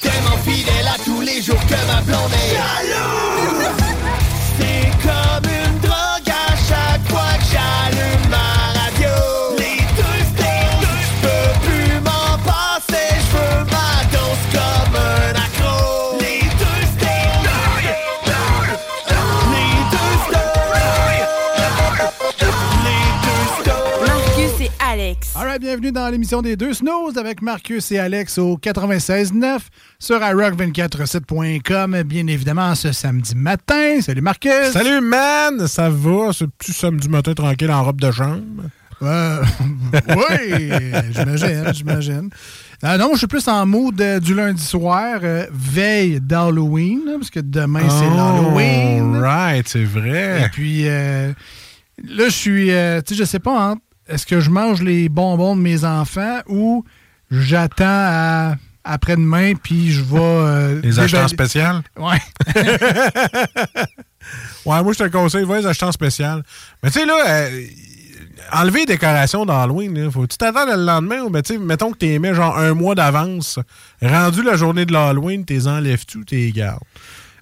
Tellement fidèle à tous les jours que ma blonde est jaloux. C'est comme une Alright, bienvenue dans l'émission des deux snooze avec Marcus et Alex au 96.9 sur iRock247.com, bien évidemment ce samedi matin. Salut Marcus! Salut, man! Ça va? Ce petit samedi matin tranquille en robe de chambre? Euh, oui, j'imagine, j'imagine. Ah non, je suis plus en mood euh, du lundi soir, euh, veille d'Halloween, parce que demain c'est l'Halloween. right, c'est vrai. Et puis euh, là, je suis, euh, tu sais, je sais pas, hein, est-ce que je mange les bonbons de mes enfants ou j'attends à après-demain puis je vais. euh, Les achetants spécial? Ouais. Ouais, moi, je te conseille, va les acheter en spécial. Mais tu sais, là, euh, enlever les décorations d'Halloween, faut-tu t'attendre le lendemain ou, ben, tu sais, mettons que t'es aimé genre un mois d'avance. Rendu la journée de l'Halloween, t'es enlèves-tu ou t'es les gardes?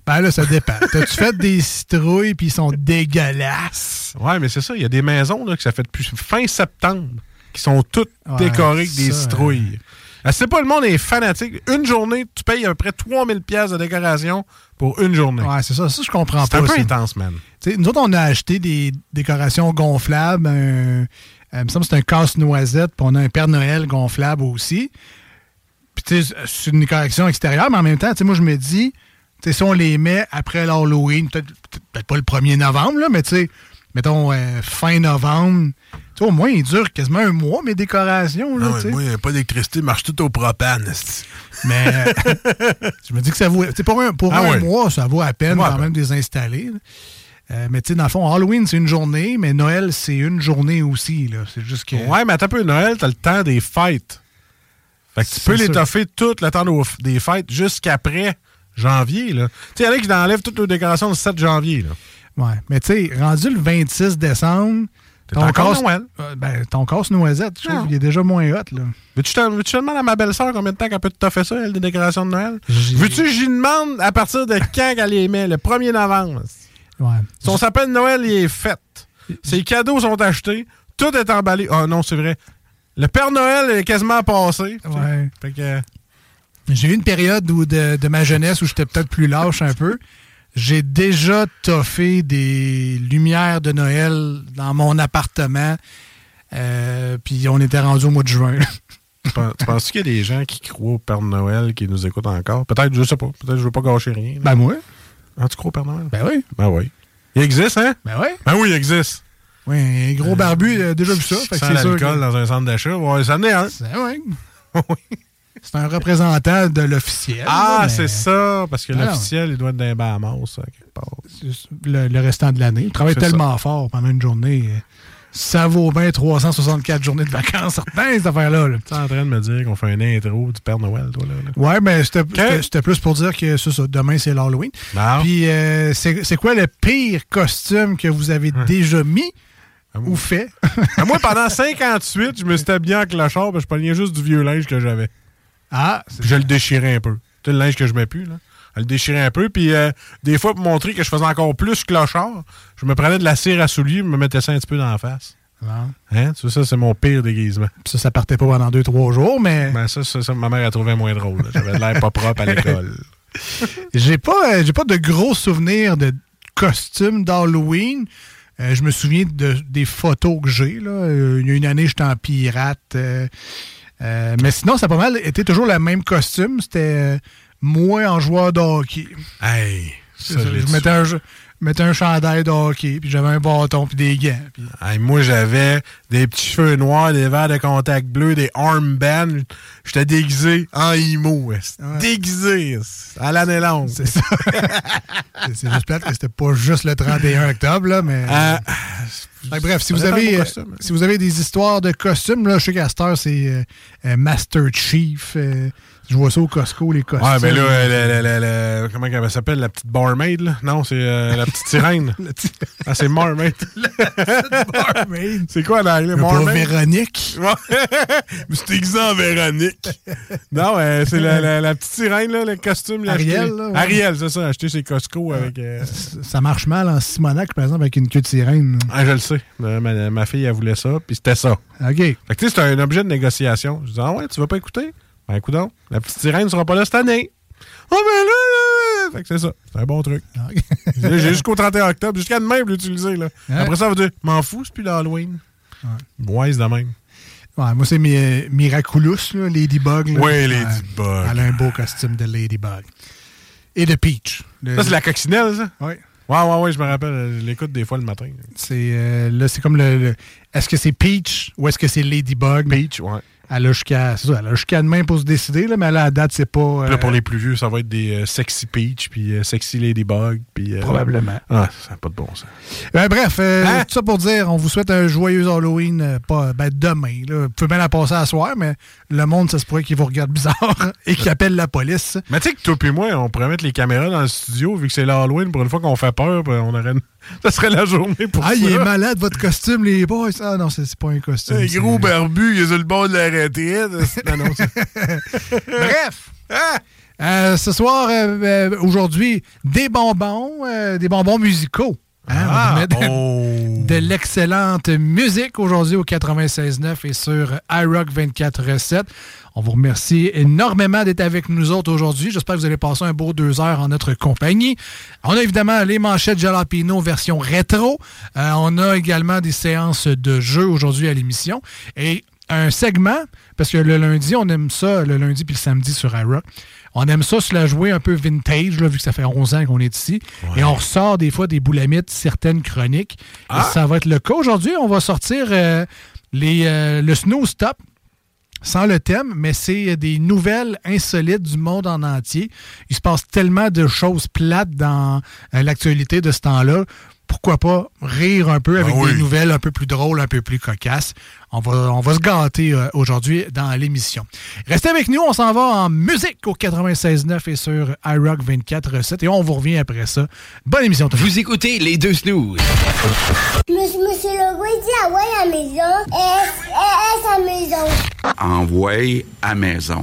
Ben là, ça dépend. T'as-tu fait des citrouilles puis ils sont dégueulasses? Ouais, mais c'est ça. Il y a des maisons là, que ça fait depuis fin septembre qui sont toutes Ouais, décorées avec des ça, citrouilles. Ah, C'est pas le monde est fanatique? Une journée, tu payes à peu près 3000 pièces de décoration pour une journée. Ouais, c'est ça. Ça, je comprends C'est pas. un peu ça. intense, man. Nous autres, on a acheté des décorations gonflables. Un, euh, il me semble que c'est un casse-noisette, puis on a un Père Noël gonflable aussi. Puis, tu sais, c'est une décoration extérieure, mais en même temps, tu sais, moi, je me dis, sais, si on les met après l'Halloween, peut-être peut-être pas le 1er novembre, là, mais tu sais, mettons euh, fin novembre, tu au moins, il dure quasiment un mois, mes décorations. Là, Ah moi, il n'y a pas d'électricité, marche tout au propane. Mais je me dis que ça vaut. Pour un, pour Ah un mois, ça vaut à peine quand même de les installer. Euh, mais tu sais, dans le fond, Halloween, c'est une journée, mais Noël, c'est une journée aussi. C'est juste que. Ouais, mais attends un peu, Noël, t'as le temps des fêtes. Fait que tu peux les sûr. toffer tout le temps des fêtes jusqu'après janvier. là. Tu sais, il y en a qui enlèvent toutes les décorations le 7 janvier. Là. Ouais. Mais tu sais, rendu le 26 décembre. T'es encore Noël. Euh, ben, ton casse-noisette, je trouve Non. qu'il est déjà moins hot. Là. Veux-tu te demander à ma belle-sœur combien de temps qu'elle peut te toffer ça, elle, des décorations de Noël? Veux-tu que j'y demande à partir de quand qu'elle les met? Le 1er novembre? Ouais. Son sapin de Noël, il est fait. Ses cadeaux sont achetés. Tout est emballé. Ah non, c'est vrai. Le Père Noël est quasiment passé. Ouais. Fait que... J'ai eu une période où de, de ma jeunesse où j'étais peut-être plus lâche un peu. J'ai déjà toffé des lumières de Noël dans mon appartement. Euh, puis on était rendu au mois de juin. Tu penses- qu'il y a des gens qui croient au Père Noël qui nous écoutent encore? Peut-être, je sais pas. Peut-être que je veux pas gâcher rien. là. ben moi? Ah, tu crois au Père Noël? Ben oui. Ben oui. Il existe, hein? Ben oui. Ben oui, il existe. Oui, un gros barbu a déjà vu ça. Fait que c'est l'alcool que- dans un centre d'achat. Ouais, ça en est un. Ben oui. C'est un représentant de l'officiel. Ah, mais c'est ça. Parce que Ah non. l'officiel, il doit être les Bahamas, ça, quelque part. Le, le restant de l'année. Il travaille tellement fort pendant une journée. ça vaut bien 364 journées de vacances, certains, cette affaire-là. là. Tu es en train de me dire qu'on fait un intro du Père Noël, toi, là? là? Ouais, mais c'était plus pour dire que ça, demain, c'est l'Halloween. Puis, euh, c'est quoi le pire costume que vous avez déjà mis ou fait? Ah, Moi, pendant 58, je me suis habillé en clochard, que je pognais juste du vieux linge que j'avais. Ah, Puis je le déchirais un peu. Tu le linge que je mets plus, là. Je le déchirais un peu, puis euh, des fois, pour montrer que je faisais encore plus clochard, je me prenais de la cire à souliers, je me mettais ça un petit peu dans la face. Hein? Tu ça, c'est mon pire déguisement. Ça, ça partait pas pendant deux, trois jours, mais Ben, ça, ça, ça, ma mère a trouvé moins drôle. J'avais de l'air pas propre à l'école. j'ai pas, euh, j'ai pas de gros souvenirs de costumes d'Halloween. Euh, je me souviens de, des photos que j'ai. là. Il y a une année, j'étais en pirate. euh, euh, mais sinon, ça a pas mal été toujours le même costume. C'était euh, moi en joueur de hockey. Hey, ça, je mettais un, je mettais un chandail de hockey, puis j'avais un bâton, puis des gants. puis- Hey, moi, j'avais des petits cheveux noirs, des verres de contact bleu, des armbands. J'étais déguisé en imo. est-ce? Déguisé à l'année longue. C'est ça. C'est- juste plate que c'était pas juste le 31 octobre, là, mais. Que bref, si vous, avez, euh, costume, hein. si vous avez des histoires de costumes, là, je sais qu'à cette heure, c'est euh, euh, Master Chief. euh, je vois ça au Costco, les costumes. Ouais, ben là, euh, le- le- le- le- comment elle s'appelle, la petite barmaid, là? Non, c'est euh, la petite sirène. Ah, c'est Marmaid. barmaid. c'est quoi en anglais? Pas Marmaid? Véronique. Mais c'est déguisé en Non, euh, c'est la, la- la petite sirène, là, le costume. Ariel, là, ouais. Ariel, c'est ça, acheté chez Costco avec... euh, Ça marche mal en Simonac, par exemple, avec une queue de sirène. Ah, je le sais. Ma, ma fille, elle voulait ça, puis c'était ça. OK. Fait que tu sais, c'est un objet de négociation. Je dis, ah ouais, tu vas pas écouter? Ben, écoute donc, la petite sirène sera pas là cette année. Ah, ben là, là! Fait que c'est ça. C'est un bon truc. Là, J'ai jusqu'au 31 octobre, jusqu'à demain pour l'utiliser, là. Ouais. Après ça, on va dire, m'en fous, c'est plus l'Halloween. Ouais, c'est de même. Ouais, moi, c'est Mi- Miraculous, là, Ladybug. là. Ouais, Ouais, Ladybug. Elle a un beau costume de Ladybug. Et de Peach. Le- Ça, c'est la coccinelle, ça? Ouais. Ouais, ouais, ouais, je me rappelle. Je l'écoute des fois le matin. C'est euh, là, c'est comme le. le- est-ce que c'est Peach ou est-ce que c'est Ladybug? Peach, ouais. Elle a jusqu'à jusqu'à demain pour se décider, là, mais là, à la date, c'est pas. Là, pour euh, les plus vieux, ça va être des euh, Sexy Peach, puis euh, Sexy Ladybug, puis... Probablement. Ah, ça n'a pas de bon sens. Ben, bref, euh, Hein? tout ça pour dire, on vous souhaite un joyeux Halloween, pas ben, demain. Là. Vous pouvez bien la passer à soir, mais le monde, ça se pourrait qu'il vous regarde bizarre et qu'il appelle la police. Mais tu sais que toi et moi, on pourrait mettre les caméras dans le studio, vu que c'est l'Halloween, pour une fois qu'on fait peur, ben, on aurait une- ça serait la journée pour Ah, ça. il est malade, votre costume, les boys. Ah non, c'est pas un costume. Un gros barbu, il est sur le bord de la retraite. non, non, c'est- Bref. Euh, ce soir, euh, euh, aujourd'hui, des bonbons, euh, des bonbons musicaux. Hein, on Ah, met de, oh. de l'excellente musique aujourd'hui au 96.9 et sur iRock 24.7. On vous remercie énormément d'être avec nous autres aujourd'hui. J'espère que vous allez passer un beau deux heures en notre compagnie. On a évidemment les manchettes Jalapino version rétro. Euh, on a également des séances de jeux aujourd'hui à l'émission. Et un segment, parce que le lundi, on aime ça, le lundi puis le samedi sur iRock. On aime ça se la jouer un peu vintage, là, vu que ça fait 11 ans qu'on est ici. Et on ressort des fois des boulamites, certaines chroniques. Et ça va être le cas aujourd'hui. On va sortir euh, les, euh, le Snow Stop sans le thème, mais c'est des nouvelles insolites du monde en entier. Il se passe tellement de choses plates dans euh, l'actualité de ce temps-là. Pourquoi pas rire un peu avec Ah oui. des nouvelles un peu plus drôles, un peu plus cocasses. On va, on va se gâter euh, aujourd'hui dans l'émission. Restez avec nous, on s'en va en musique au 96.9 et sur iRock 24.7 et on vous revient après ça. Bonne émission. Vous écoutez les deux snooze. Monsieur, monsieur Legault, dit ouais à la maison. Est, à maison? Envoyé à maison.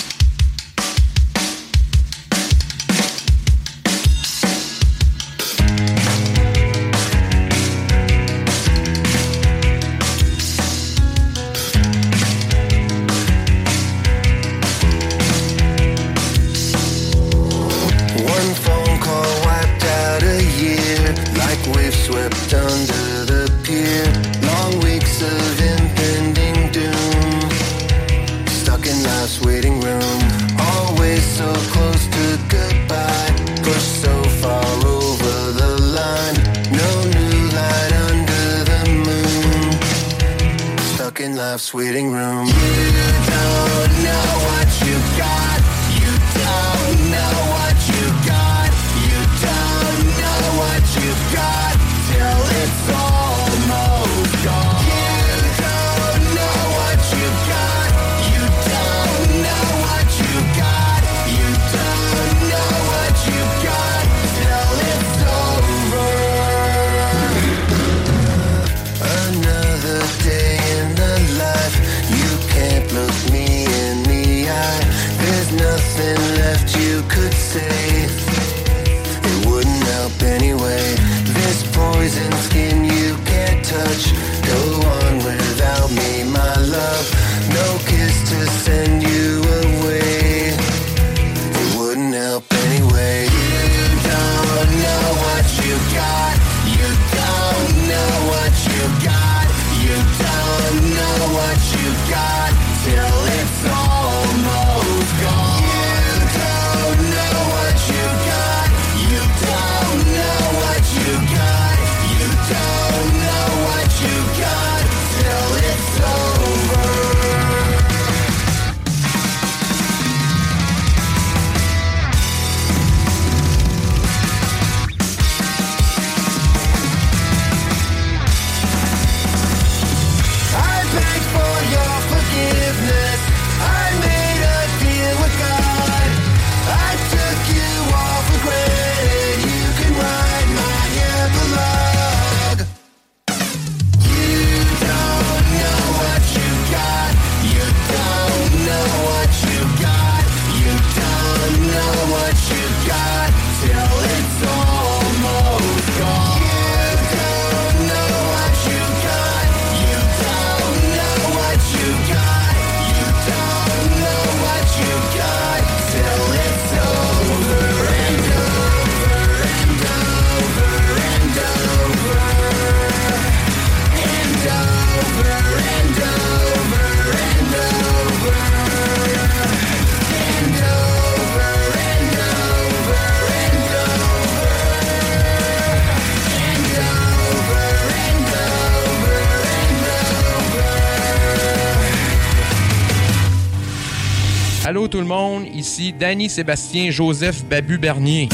Allô tout le monde, ici Danny Sébastien Joseph Babu Bernier.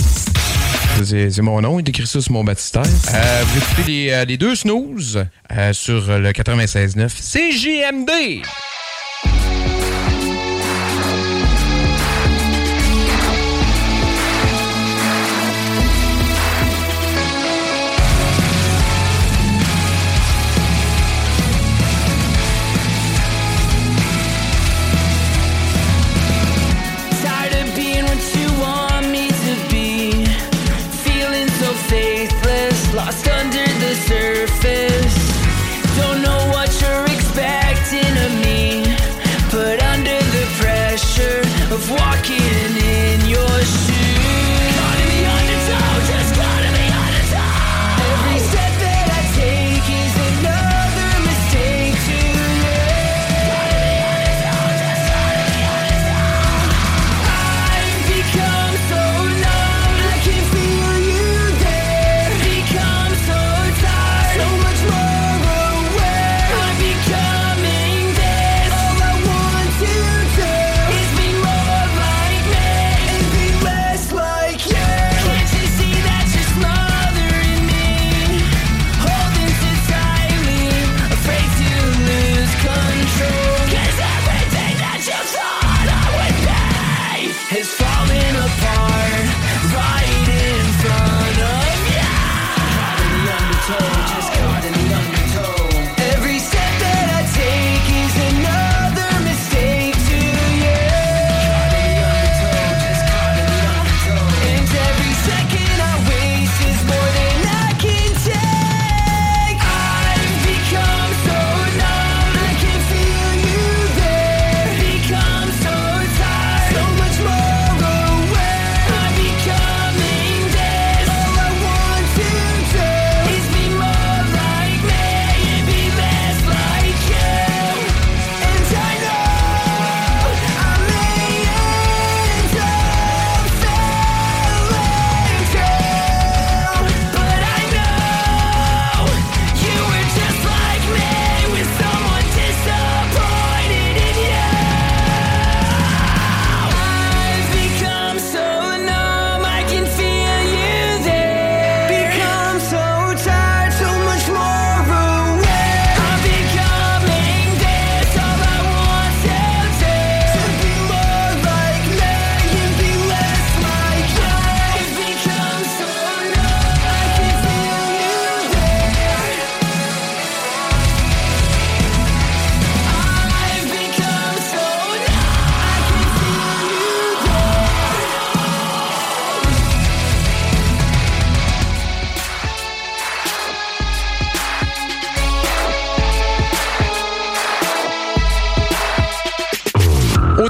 C'est mon nom, il écrit ça sur mon baptistère. Euh, vous écoutez les, euh, les deux snooze euh, sur le 96.9 CJMD.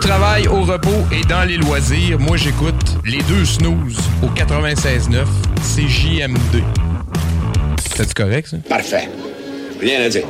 travail, au repos et dans les loisirs, moi j'écoute les deux snooze au 96.9 CJMD. C'est correct, ça? Parfait. Rien à dire.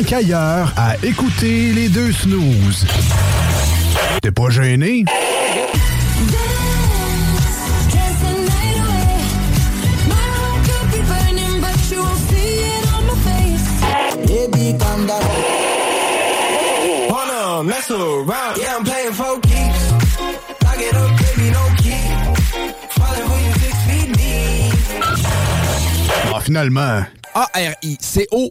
autant qu'ailleurs à écouter les deux snooze. T'es pas gêné? Finalement. A-R-I-C-O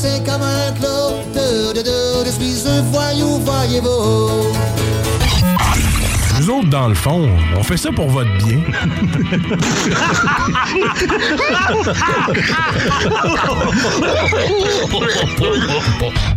c'est comme un clos. je suis un voyou, voyez-vous. Nous autres, dans le fond, on fait ça pour votre bien.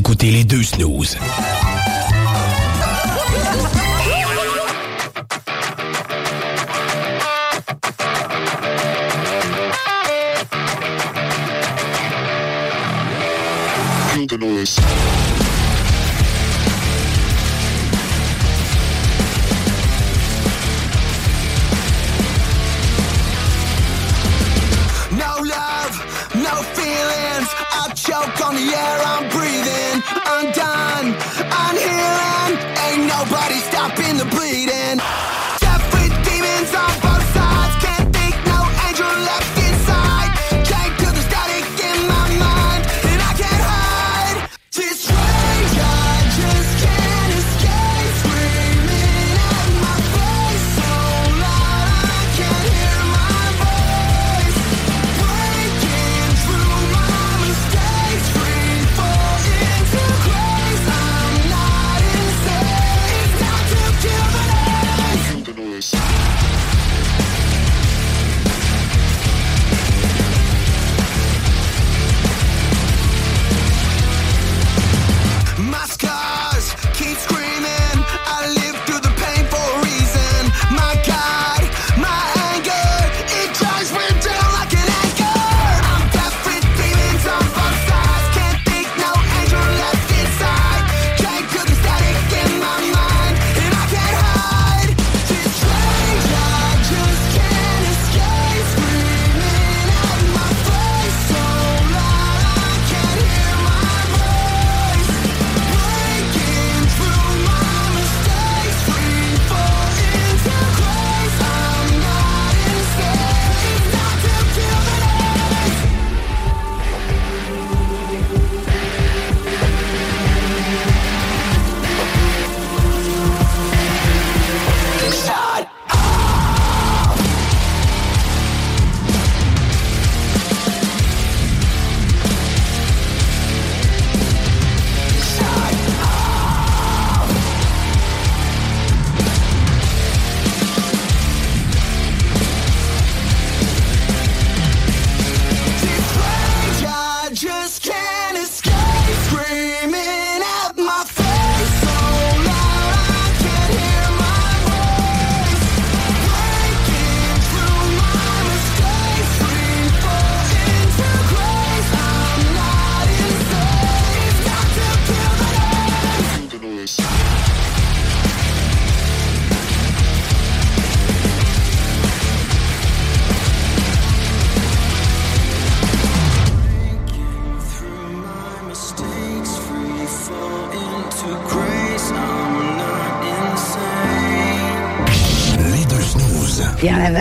écoutez les deux snooze.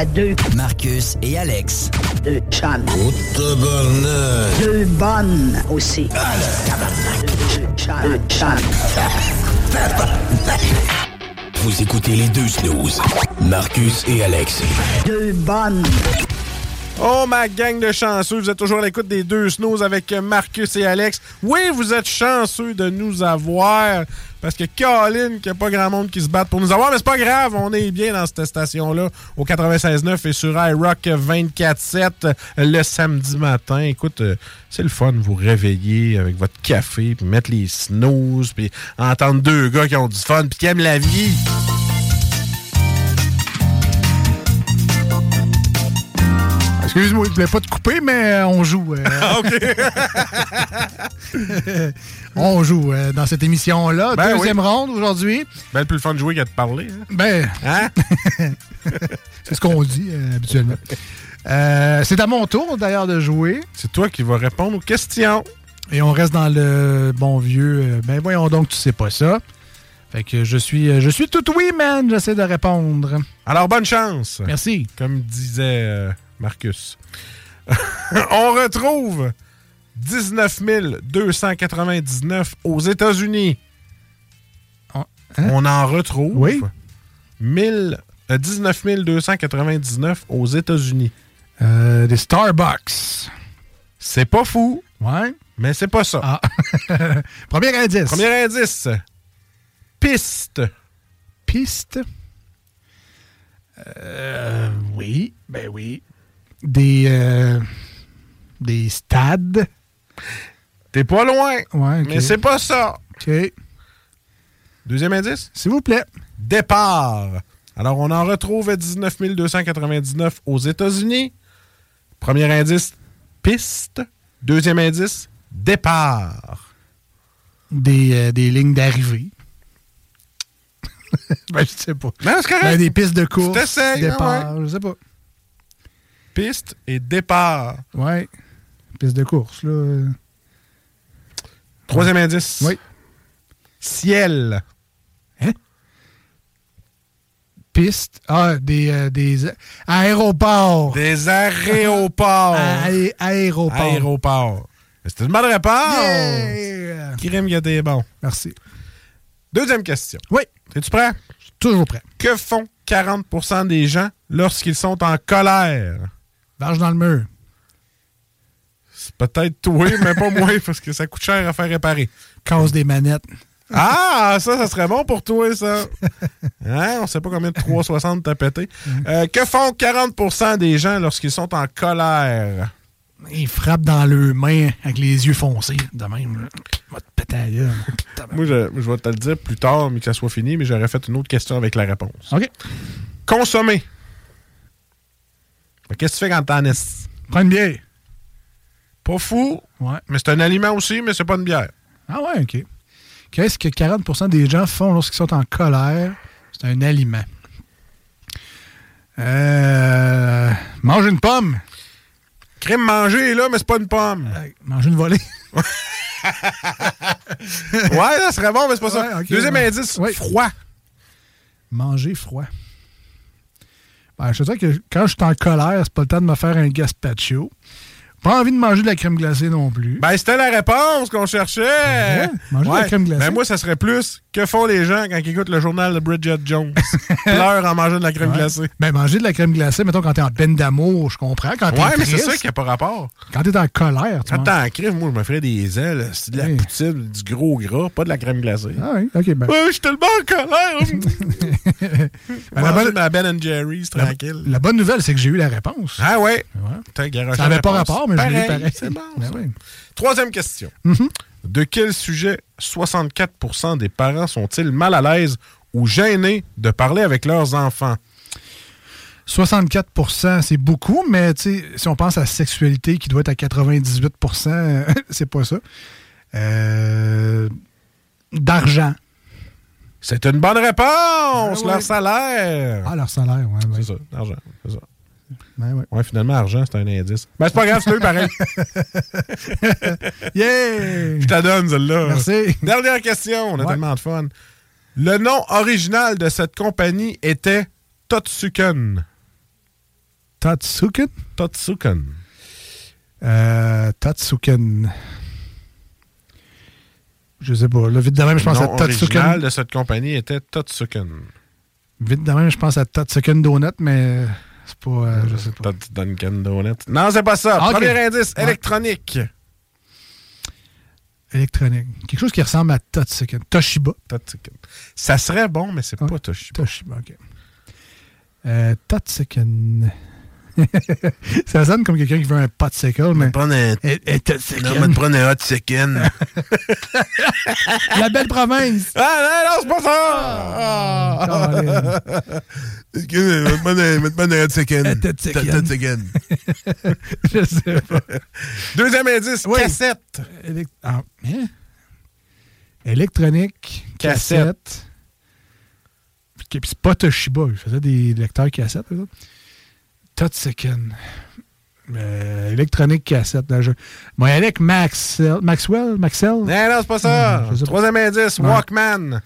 Deux. Marcus et Alex. Deux chums. Deux bonnes aussi. Deux chums. Deux chums. Vous écoutez les deux snooze. Marcus et Alex. Deux bonnes. Oh, ma gang de chanceux, vous êtes toujours à l'écoute des deux snows avec Marcus et Alex. Oui, vous êtes chanceux de nous avoir. Parce que Colin, qu'il n'y a pas grand monde qui se batte pour nous avoir, mais c'est pas grave, on est bien dans cette station-là, au 96.9 et sur iRock 24.7 le samedi matin. Écoute, euh, c'est le fun de vous réveiller avec votre café, puis mettre les snooze, puis entendre deux gars qui ont du fun, puis qui aiment la vie. Excuse-moi, je voulais pas te couper, mais euh, on joue. euh. on joue euh, dans cette émission-là. Ben Deuxième oui. ronde aujourd'hui. Ben, le plus le fun de jouer qu'à de parler. hein. Ben, Hein? c'est ce qu'on dit euh, habituellement. C'est à mon tour d'ailleurs de jouer. C'est toi qui vas répondre aux questions. Et on reste dans le bon vieux. ben voyons donc, tu sais pas ça. Fait que je suis, je suis tout oui, man. J'essaie de répondre. Alors, bonne chance. Merci. Comme disait Marcus. On retrouve 19 299 aux États-Unis. On en retrouve Oui. 1000, euh, 19 299 aux États-Unis. Euh, des Starbucks. C'est pas fou. Ouais. Mais c'est pas ça. Ah. Premier indice. Premier indice. Piste. Piste. Euh, oui. Ben oui. Des, euh, des stades. T'es pas loin. Ouais. Mais c'est pas ça. OK. Deuxième indice? S'il vous plaît. Départ. Alors, on en retrouve à 19 299 aux États-Unis. Premier indice, piste. Deuxième indice, départ. Des, euh, des lignes d'arrivée. ben, je sais pas. Non, c'est correct. Ben, des pistes de course. Tu t'essayes, hein, Départ, je sais pas. Piste et départ. Ouais. Piste de course, là. Troisième indice. Oui. Ciel. Piste. Ah, des, euh, des aéroports. Des aéroports. Aé- aéroports. Aéroport. C'est une bonne réponse. Yeah! Que t'es bon. Merci. Deuxième question. Oui. Es-tu prêt? Toujours prêt. Que font 40% des gens lorsqu'ils sont en colère? Marche dans le mur. C'est peut-être toi, mais pas moi, parce que ça coûte cher à faire réparer. Casse des manettes. Ah, ça, ça serait bon pour toi, ça. Hein? On sait pas combien de 360 t'as pété. Euh, que font 40% des gens lorsqu'ils sont en colère? Ils frappent dans leurs mains avec les yeux foncés, de même. gueule. Moi, je, je vais te le dire plus tard, mais que ça soit fini, mais j'aurais fait une autre question avec la réponse. OK. Consommer. Qu'est-ce que tu fais quand t'en es? Prends une bière. Pas fou, Ouais. mais c'est un aliment aussi, mais c'est pas une bière. Ah ouais, OK. Qu'est-ce que 40% des gens font lorsqu'ils sont en colère? C'est un aliment. Euh, manger une pomme. Crème manger, là, mais c'est pas une pomme. manger une volée. ouais, ça serait bon, mais c'est pas ça. Deuxième ouais. indice, Oui. froid. Manger froid. Ben, je te dis que quand je suis en colère, c'est pas le temps de me faire un gazpacho. Pas envie de manger de la crème glacée non plus. Ben, c'était la réponse qu'on cherchait. Ouais, manger de la crème glacée. Ben, moi, ça serait plus que font les gens quand ils écoutent le journal de Bridget Jones? Pleurent en mangeant de la crème Ouais. glacée. Ben, manger de la crème glacée, mettons, quand t'es en peine d'amour, je comprends. Quand Ouais, mais c'est ça qui n'a pas rapport. Quand t'es en colère, tu Quand t'es en crime, moi, je me ferais des ailes. C'est de la poutine, du gros gras, pas de la crème glacée. Ah oui, OK, ben. Ouais, je suis tellement en colère. Ben, la, bonne, ma Ben Jerry's, tranquille. la bonne nouvelle, c'est que j'ai eu la réponse. Ah ouais? Ouais. N'avait pas rapport, mais je l'ai eu pareil. C'est bon. Ben oui. Troisième question. Mhm. De quel sujet 64% des parents sont-ils mal à l'aise ou gênés de parler avec leurs enfants? 64% c'est beaucoup, mais si on pense à la sexualité qui doit être à 98% euh, c'est pas ça. Euh, D'argent. C'est une bonne réponse! Ah ouais. Leur salaire! Ah, leur salaire, ouais. ouais. C'est ça, l'argent. C'est ça. Ben ouais. Ouais, finalement, argent, c'est un indice. Ben, c'est pas grave, c'est eux pareil. Yeah! Je te donne, celle-là. Merci. Dernière question, on a tellement de fun. Le nom original de cette compagnie était Totsuken. Tatsuken? Tatsuken. Euh, Tatsuken. Je sais pas. Là, vite de même, je pense le à nom original Tatsuken. de cette compagnie était Tatsuken. Vite de même, je pense à Tatsuken Donut, mais c'est pas. euh, je sais pas. Tats Dunkin' Donut. Non, c'est pas ça. Ah. Premier indice, Ouais. électronique. Électronique. Quelque chose qui ressemble à Tatsuken. Toshiba. Tatsuken. Ça serait bon, mais c'est pas Toshiba. Toshiba, ok. Euh. Ça sonne comme quelqu'un qui veut un popsicle, mais. prendre un. Non, te prendre un hot second. La belle province. Ah, non, non, c'est pas ça! Ah. Va te prendre un- hot second. Un hot second. Second. Je sais pas. Deuxième indice, cassette. Ah, hein? Électronique, Cassette. puis c'est pas Toshiba, ils faisaient des lecteurs cassettes. Tatsuken. Euh, électronique cassette. Là, je... Bon, il y a avec Maxwell. Maxwell? Maxwell? Non, non, c'est pas ça. Troisième indice, Ouais. Walkman.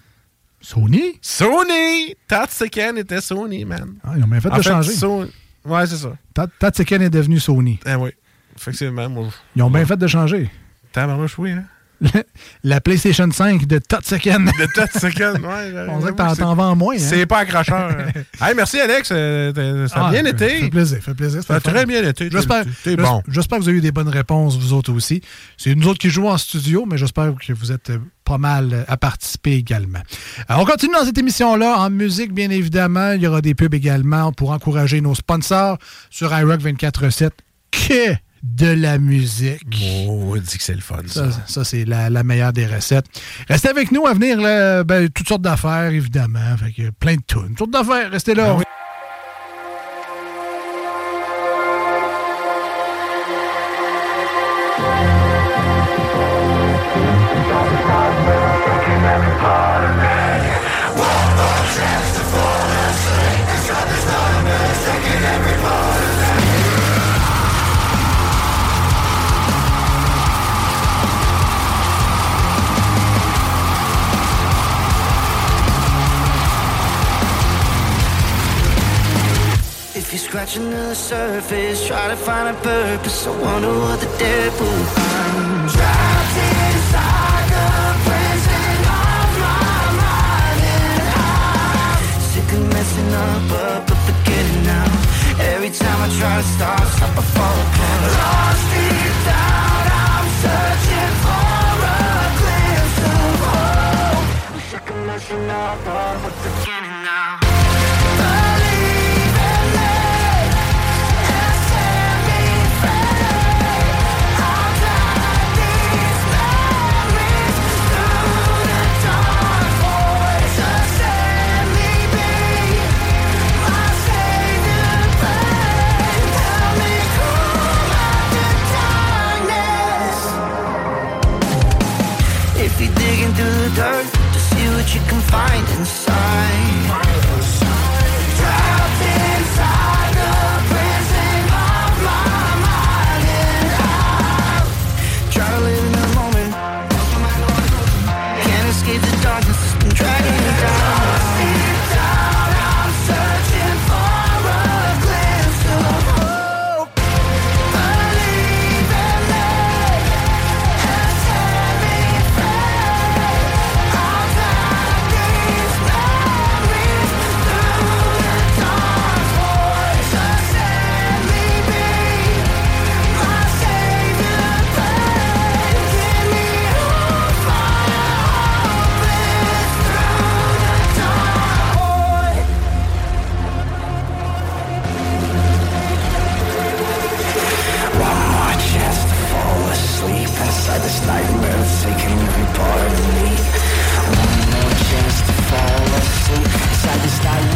Sony? Sony! Tatsuken était Sony, man. Ah, ils ont bien fait En de fait, changer. Sony- Ouais, c'est ça. Ta- Tatsuken est devenu Sony. Ah oui. Effectivement, moi. Ils ont bien fait de changer. Tabarnouche, oui, hein? La PlayStation 5 de Tatsuken. De Tatsuken, ouais. On dirait que t'en vends moins. hein? C'est pas accrocheur. hey, merci, Alex. euh, t'as- Ça a Ah, bien ça été. fait plaisir, ça fait plaisir. Ça a très bien été. J'espère, bon. que vous avez eu des bonnes réponses, vous autres aussi. C'est nous autres qui jouons en studio, mais j'espère que vous êtes euh, pas mal euh, à participer également. Alors, on continue dans cette émission-là. En musique, bien évidemment, il y aura des pubs également pour encourager nos sponsors sur iRock 24-7. Que de la musique. Oh, dit que c'est le fun, ça. Ça, ça, c'est la, la meilleure des recettes. Restez avec nous à venir, là, ben, toutes sortes d'affaires, évidemment. Fait que plein de tunes. Toutes sortes d'affaires. Restez là. Ben oui. Scratching the surface, try to find a purpose. I wonder what the devil finds. Trapped inside the prison of my mind, and I'm sick of messing up, up, but forgetting now. Every time I try to start, stop, I fall apart. Lost deep down, I'm searching for a glimpse of hope. Sick of messing up, up, but forgetting find I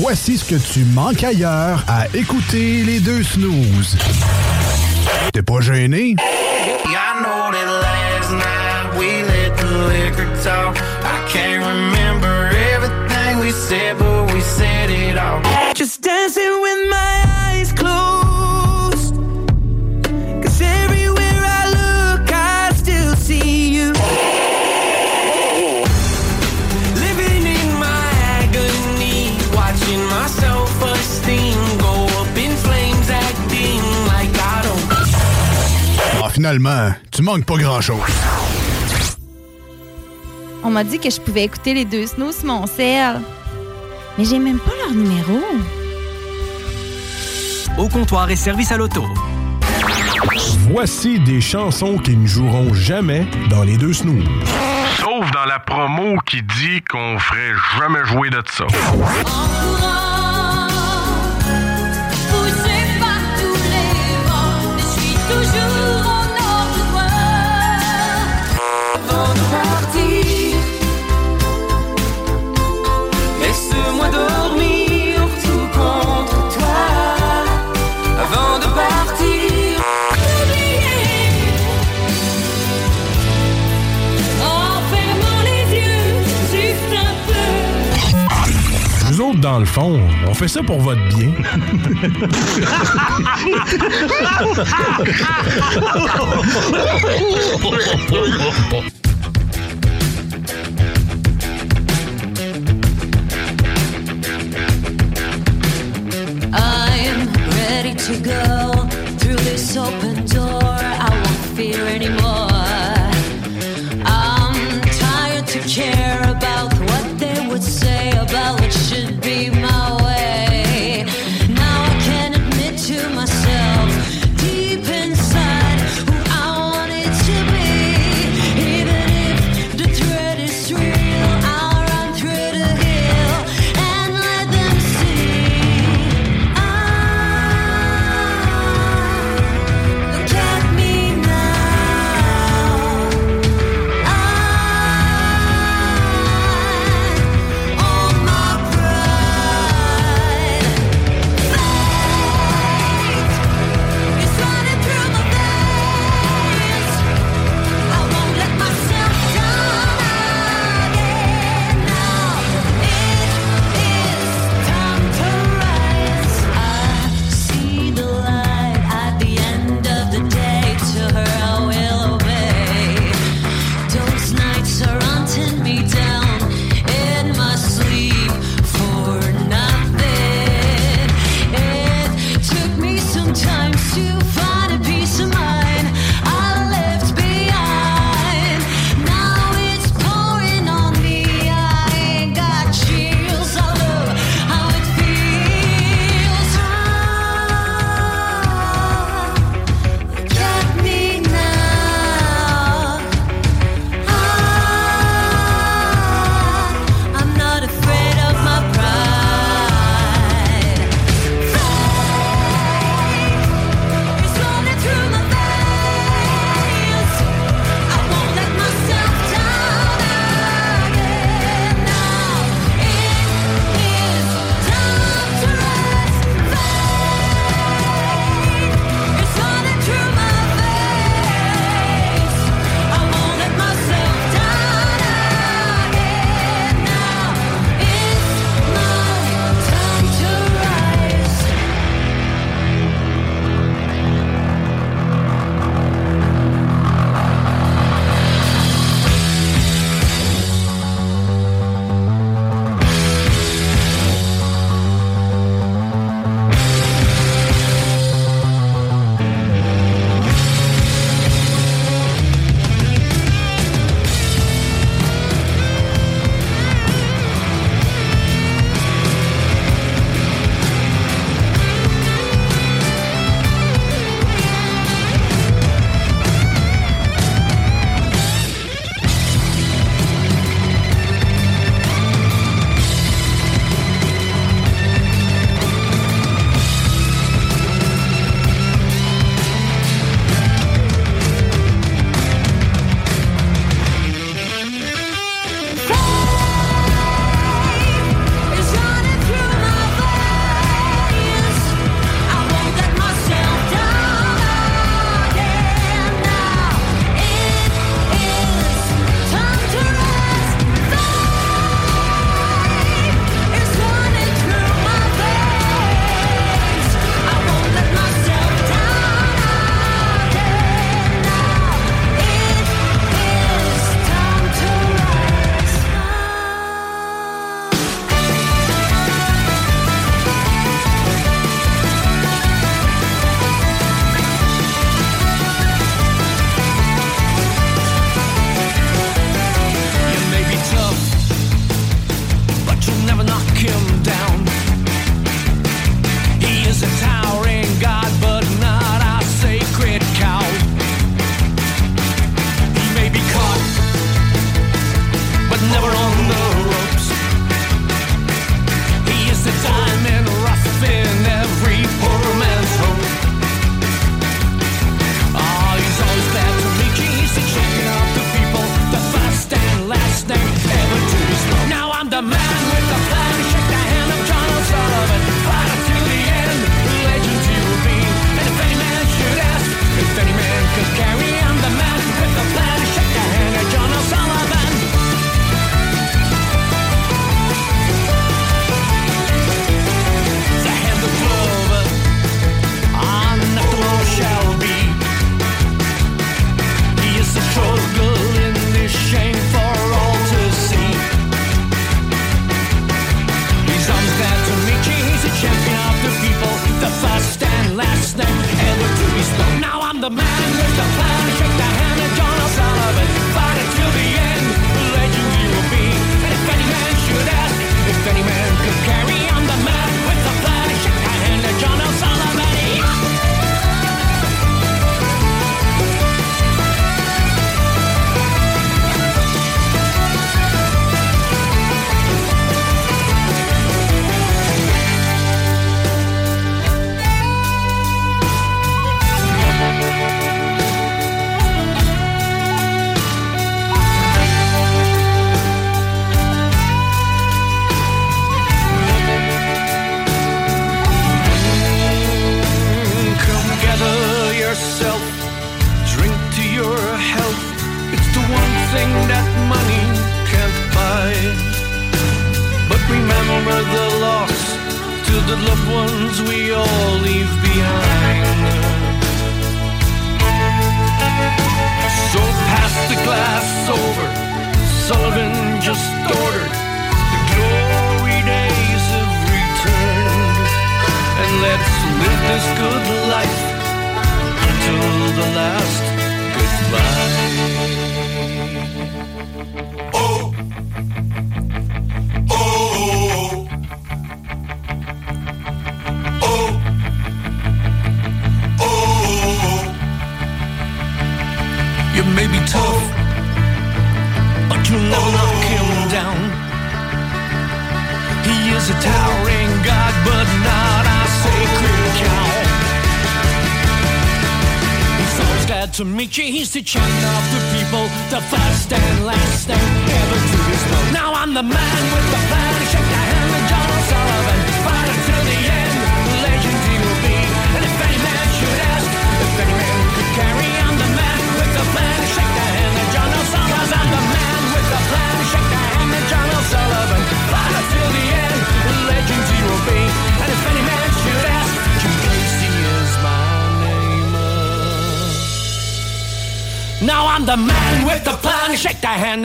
Voici ce que tu manques ailleurs à écouter les deux snooze. T'es pas gêné? I know that last night we let the liquor talk. I can't remember everything we said, but we said it all. Finalement, tu manques pas grand-chose. On m'a dit que je pouvais écouter les deux snows sur mon sel. Mais j'ai même pas leur numéro. Au comptoir et service à l'auto. Voici des chansons qui ne joueront jamais dans les deux snooze. Sauf dans la promo qui dit qu'on ferait jamais jouer de ça. Autres, dans le fond, on fait ça pour votre bien. I am ready to go through this open door. I won't fear anymore. I'm tired to care about what they would say about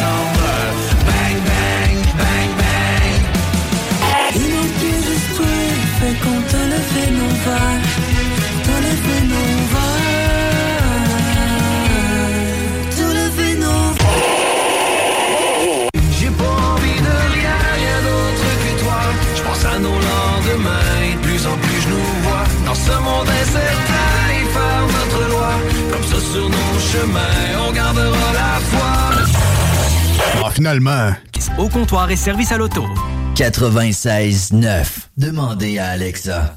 Bang bang, bang bang. Il n'en tue des esprits, il fait compte de le phénomène. De le phénomène. De le phénomène. J'ai pas envie de lire rien d'autre que toi. Je pense à nos lendemains, de plus en plus je nous vois. Dans ce monde, et c'est taille notre loi. Comme ça, sur nos chemins, on gardera la foi finalement. Au comptoir et service à l'auto. 96.9. Demandez à Alexa.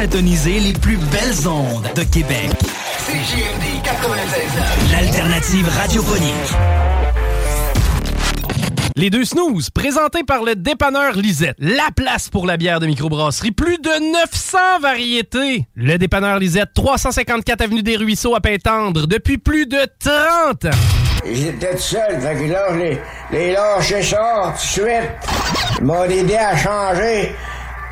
Vous syntonisez les plus belles ondes de Québec. CJMD 96.9. L'alternative radiophonique. Les deux snooze, présentés par le dépanneur Lisette. La place pour la bière de microbrasserie. Plus de 900 variétés. Le dépanneur Lisette, 354 Avenue des Ruisseaux à Pintendre, depuis plus de 30 ans. J'étais tout seul, fait que là, je les, les lâché ça tout de suite. Ils m'ont aidé à changer.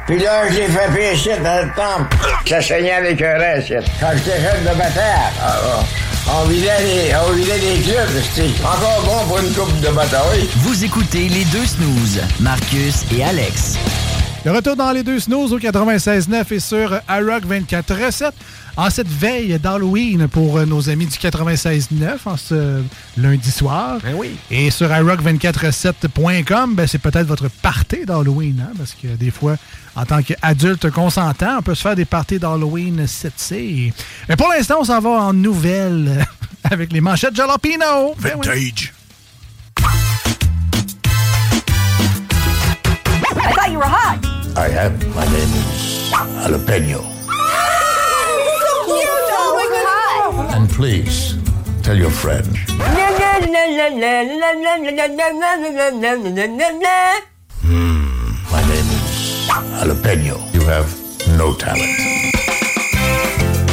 Puis là, je l'ai fait pécher dans le temple. Ça saignait avec un reste. Quand j'étais jeune de bataille, ah, ah, on vidait des, on vidait des clubs, c'était encore bon pour une coupe de bataille. Vous écoutez les deux snooze, Marcus et Alex. Le retour dans les deux snooze au 96.9 et sur iRock 24.7 en cette veille d'Halloween pour euh, nos amis du 96.9 en ce lundi soir. Et sur iRock247.com, ben, c'est peut-être votre party d'Halloween, hein, parce que des fois, en tant qu'adulte consentant, on peut se faire des parties d'Halloween 7C. Mais pour l'instant, on s'en va en nouvelles avec les manchettes Jalapino. Ben oui. Vintage. I thought you were hot. I am. My name is Jalapeno. so cute. Oh my god. And please, tell your friend. My name is Jalapeno. You have no talent.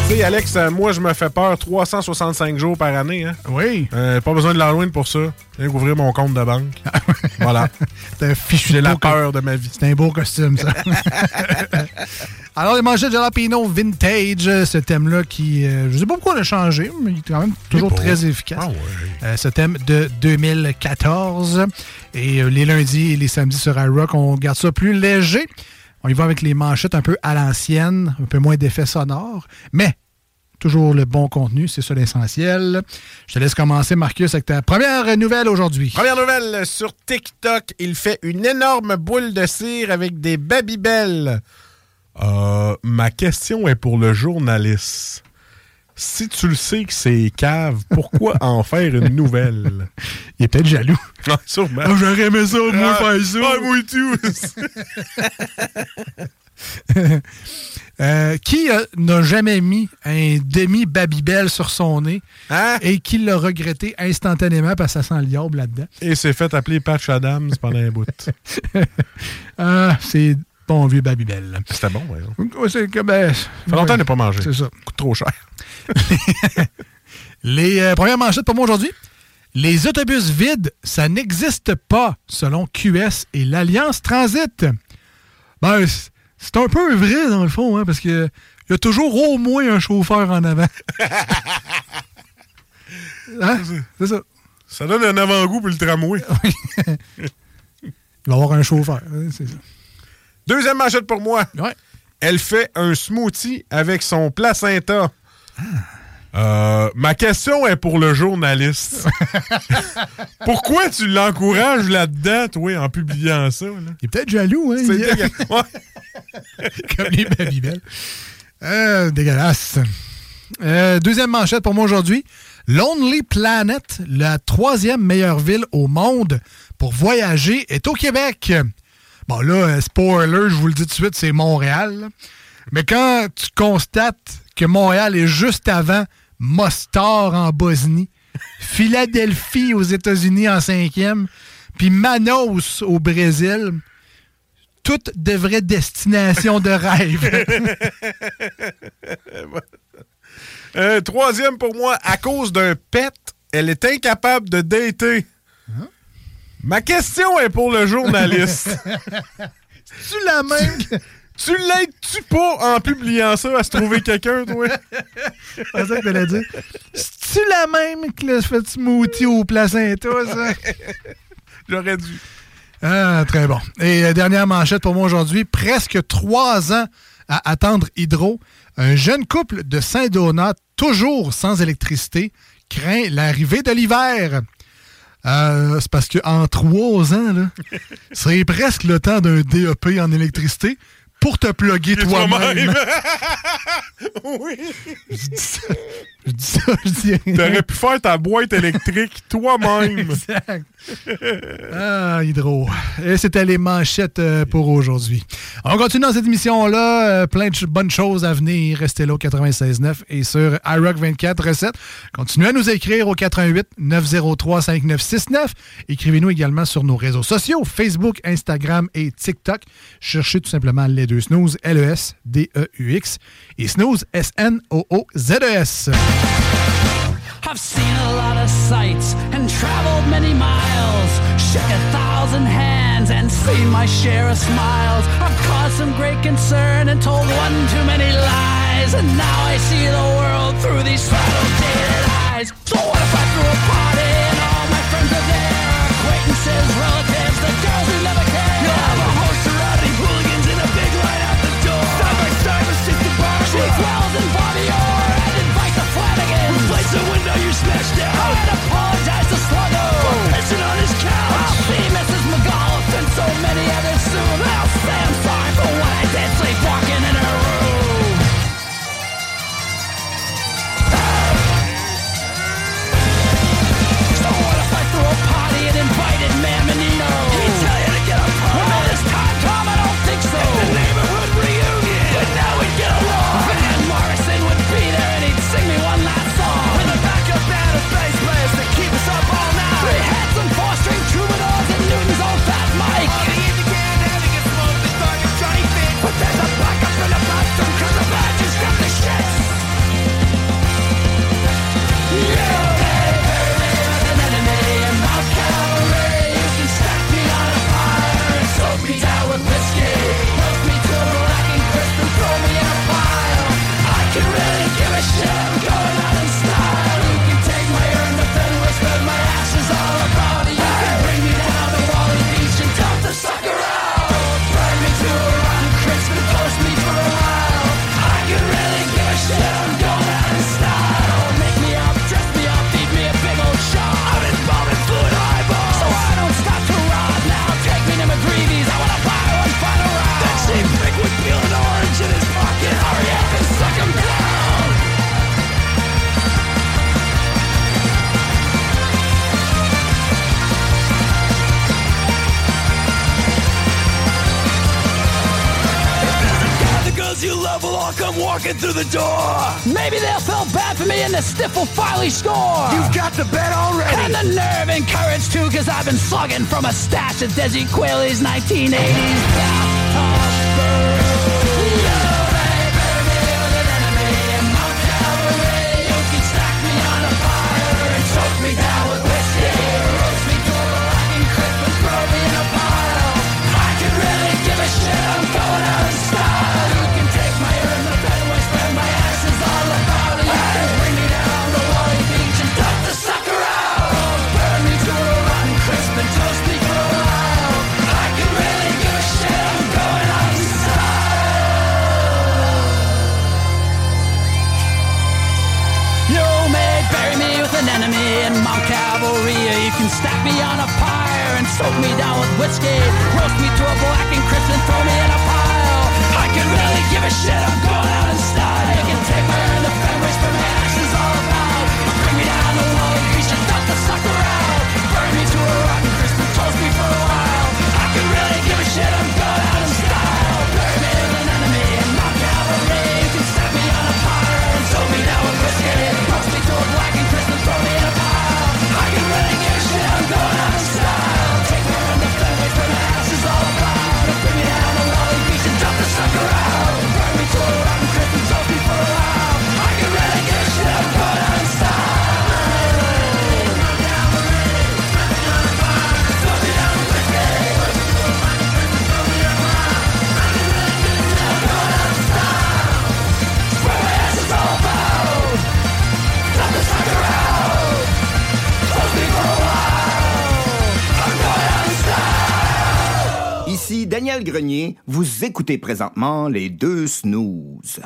Tu sais, Alex, euh, moi, je me fais peur 365 jours par année. Hein? Oui. Euh, pas besoin de l'Halloween pour ça. Je viens d'ouvrir mon compte de banque. voilà. C'est un fichu J'ai la peur de ma vie. C'est un beau costume, ça. Alors, les manchettes Jalapino Vintage, ce thème-là qui, euh, je sais pas pourquoi on a changé, mais il est quand même toujours très efficace. Ah ouais. Euh, ce thème de 2014. Et euh, les lundis et les samedis sur iRock, on garde ça plus léger. On y va avec les manchettes un peu à l'ancienne, un peu moins d'effets sonores, mais toujours le bon contenu, c'est ça l'essentiel. Je te laisse commencer, Marcus, avec ta première nouvelle aujourd'hui. Première nouvelle sur TikTok, il fait une énorme boule de cire avec des babybel. Euh, ma question est pour le journaliste. Si tu le sais que c'est cave, pourquoi en faire une nouvelle? Il est peut-être jaloux. Non, sûrement. Ah, j'aurais aimé ça, moi, Ah, faire ça. ah, moi tout. Euh, qui euh, n'a jamais mis un demi-babybel sur son nez et qui l'a regretté instantanément parce que ça sent le diable là-dedans? Et s'est fait appeler Patch Adams pendant un bout. Ah, c'est bon vieux babybel. C'était bon, ouais. Ouais, c'est que, ben, Ça fait longtemps que je n'ai pas mangé. C'est ça. Coûte trop cher. Les euh, premières manchettes pour moi aujourd'hui. Les autobus vides, ça n'existe pas, selon QS et l'Alliance Transit. Ben, c'est un peu vrai, dans le fond, hein, parce que il y a toujours au moins un chauffeur en avant. Hein? C'est ça. Ça donne un avant-goût pour le tramway. Il va avoir un chauffeur. hein, c'est ça. Deuxième manchette pour moi. Elle fait un smoothie avec son placenta. Ah. Euh, ma question est pour le journaliste. Pourquoi tu l'encourages là-dedans, toi, en publiant ça? là? Il est peut-être jaloux, hein? C'est dégueulasse. Comme les Babybel. Euh, dégueulasse. Euh, deuxième manchette pour moi aujourd'hui. Lonely Planet, la troisième meilleure ville au monde pour voyager, est au Québec. Bon, là, euh, spoiler, je vous le dis tout de suite, c'est Montréal. Mais quand tu constates que Montréal est juste avant Mostar en Bosnie, Philadelphie aux États-Unis en cinquième, puis Manos au Brésil, toute de vraies destinations de rêve. Euh, troisième pour moi, à cause d'un pet, elle est incapable de dater. Ma question est pour le journaliste. tu la même? Tu l'aides-tu pas en publiant ça à se trouver quelqu'un, toi? C'est ça que t'allais dire. C'est-tu la même que le fait smoothie au placenta, ça? J'aurais dû. Ah, très bon. Et euh, dernière manchette pour moi aujourd'hui. Presque trois ans à attendre Hydro. Un jeune couple de Saint-Donat, toujours sans électricité, craint l'arrivée de l'hiver. Euh, c'est parce qu'en trois ans, là, c'est presque le temps d'un DEP en électricité pour te plugger toi-même. oui. Je dis ça. Je dis ça, je dis rien. T'aurais pu faire ta boîte électrique toi-même. Exact. Ah, Hydro. Et c'était les manchettes euh, pour aujourd'hui. On continue dans cette émission-là. euh, plein de bonnes choses à venir. Restez là au 96.9 et sur iRock 24 recettes. Continuez à nous écrire au 88 903 5969. Écrivez-nous également sur nos réseaux sociaux, Facebook, Instagram et TikTok. Cherchez tout simplement les deux snooze, L-E-S-D-E-U-X et snooze, S-N-O-O-Z-E-S. I've seen a lot of sights and traveled many miles, shook a thousand hands and seen my share of smiles. I've caused some great concern and told one too many lies, and now I see the world through these shadow-dated eyes. So what if I threw a party and all my friends are there? Acquaintances, will come walking through the door. Maybe they'll feel bad for me and the stiff will finally score. You've got the bet already. And the nerve and courage too, cause I've been slugging from a stash of Desi Quayle's 1980s bathtub Soak me down with whiskey, roast me to a black and crisp and throw me in a pile. I can really give a shit, I'm gonna Daniel Grenier, vous écoutez présentement les deux snooze.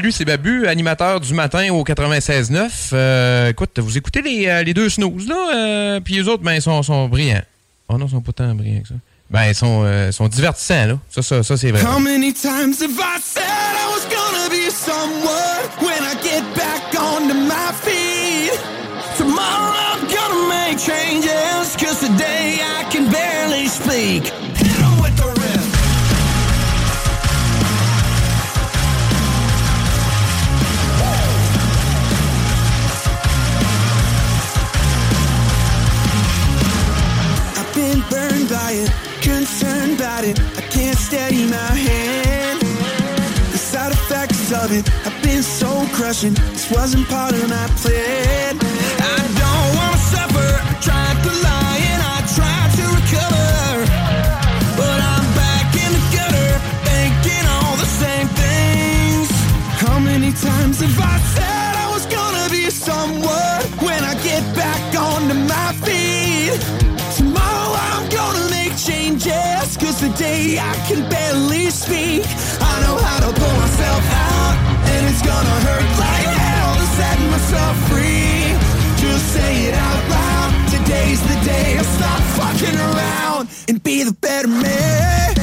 salut, c'est Babu, animateur du matin au 96.9. Euh, écoute, vous écoutez les, euh, les deux snooze, là, euh, puis les autres, ben, ils sont, sont, brillants. Oh non, ils sont pas tant brillants que ça. Ben, ils sont, euh, sont divertissants, là. Ça, ça, ça c'est vrai. How many times have I said I was gonna be somewhere when I get back onto my feet? Tomorrow I'm gonna make changes, cause today I can barely speak. Of it have been so crushing. This wasn't part of my plan. I don't wanna suffer. I tried to lie and I tried to recover. But I'm back in the gutter, thinking all the same things. How many times have I said today I can barely speak. I know how to pull myself out, and it's gonna hurt like hell to set myself free. Just say it out loud. Today's the day I stop fucking around and be the better man.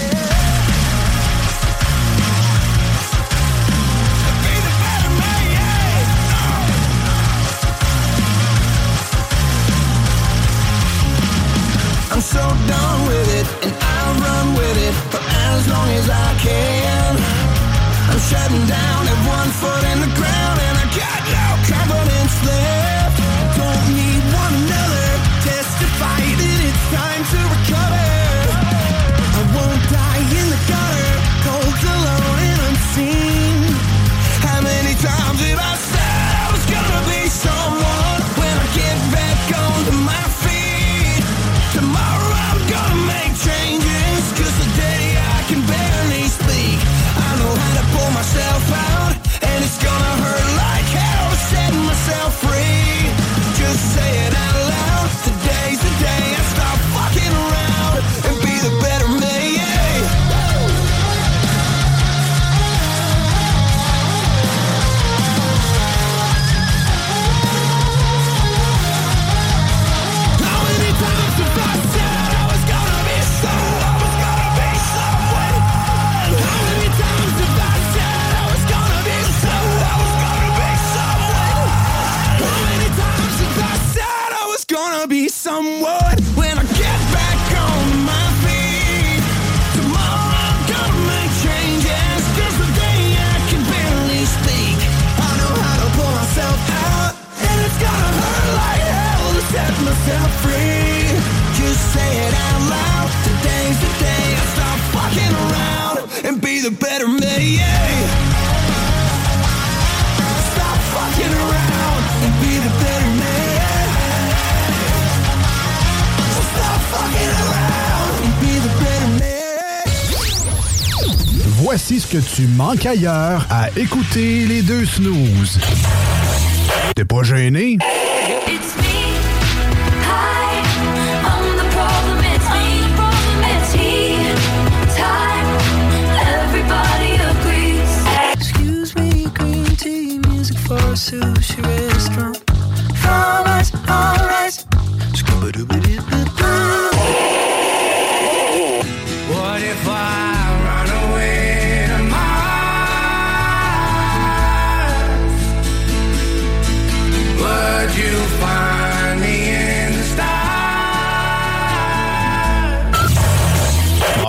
I'm so done with it, and I'll run with it for as long as I can. I'm shutting down, have one foot in the ground, and I got no confidence left. Don't need one another, testify that it's time to recover. Voici ce que tu manques ailleurs à écouter les deux snooze. T'es pas gêné?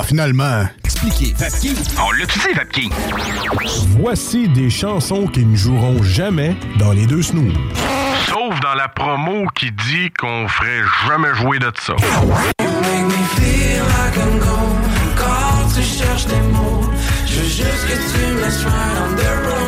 Finalement. Expliquez, Vapking. On dit, Vapking. Voici des chansons qui ne joueront jamais dans les deux snooze. Sauf dans la promo qui dit qu'on ferait jamais jouer de ça. Make me feel like I'm gone. Quand tu cherches des mots, je veux juste que tu me laisses right on the road.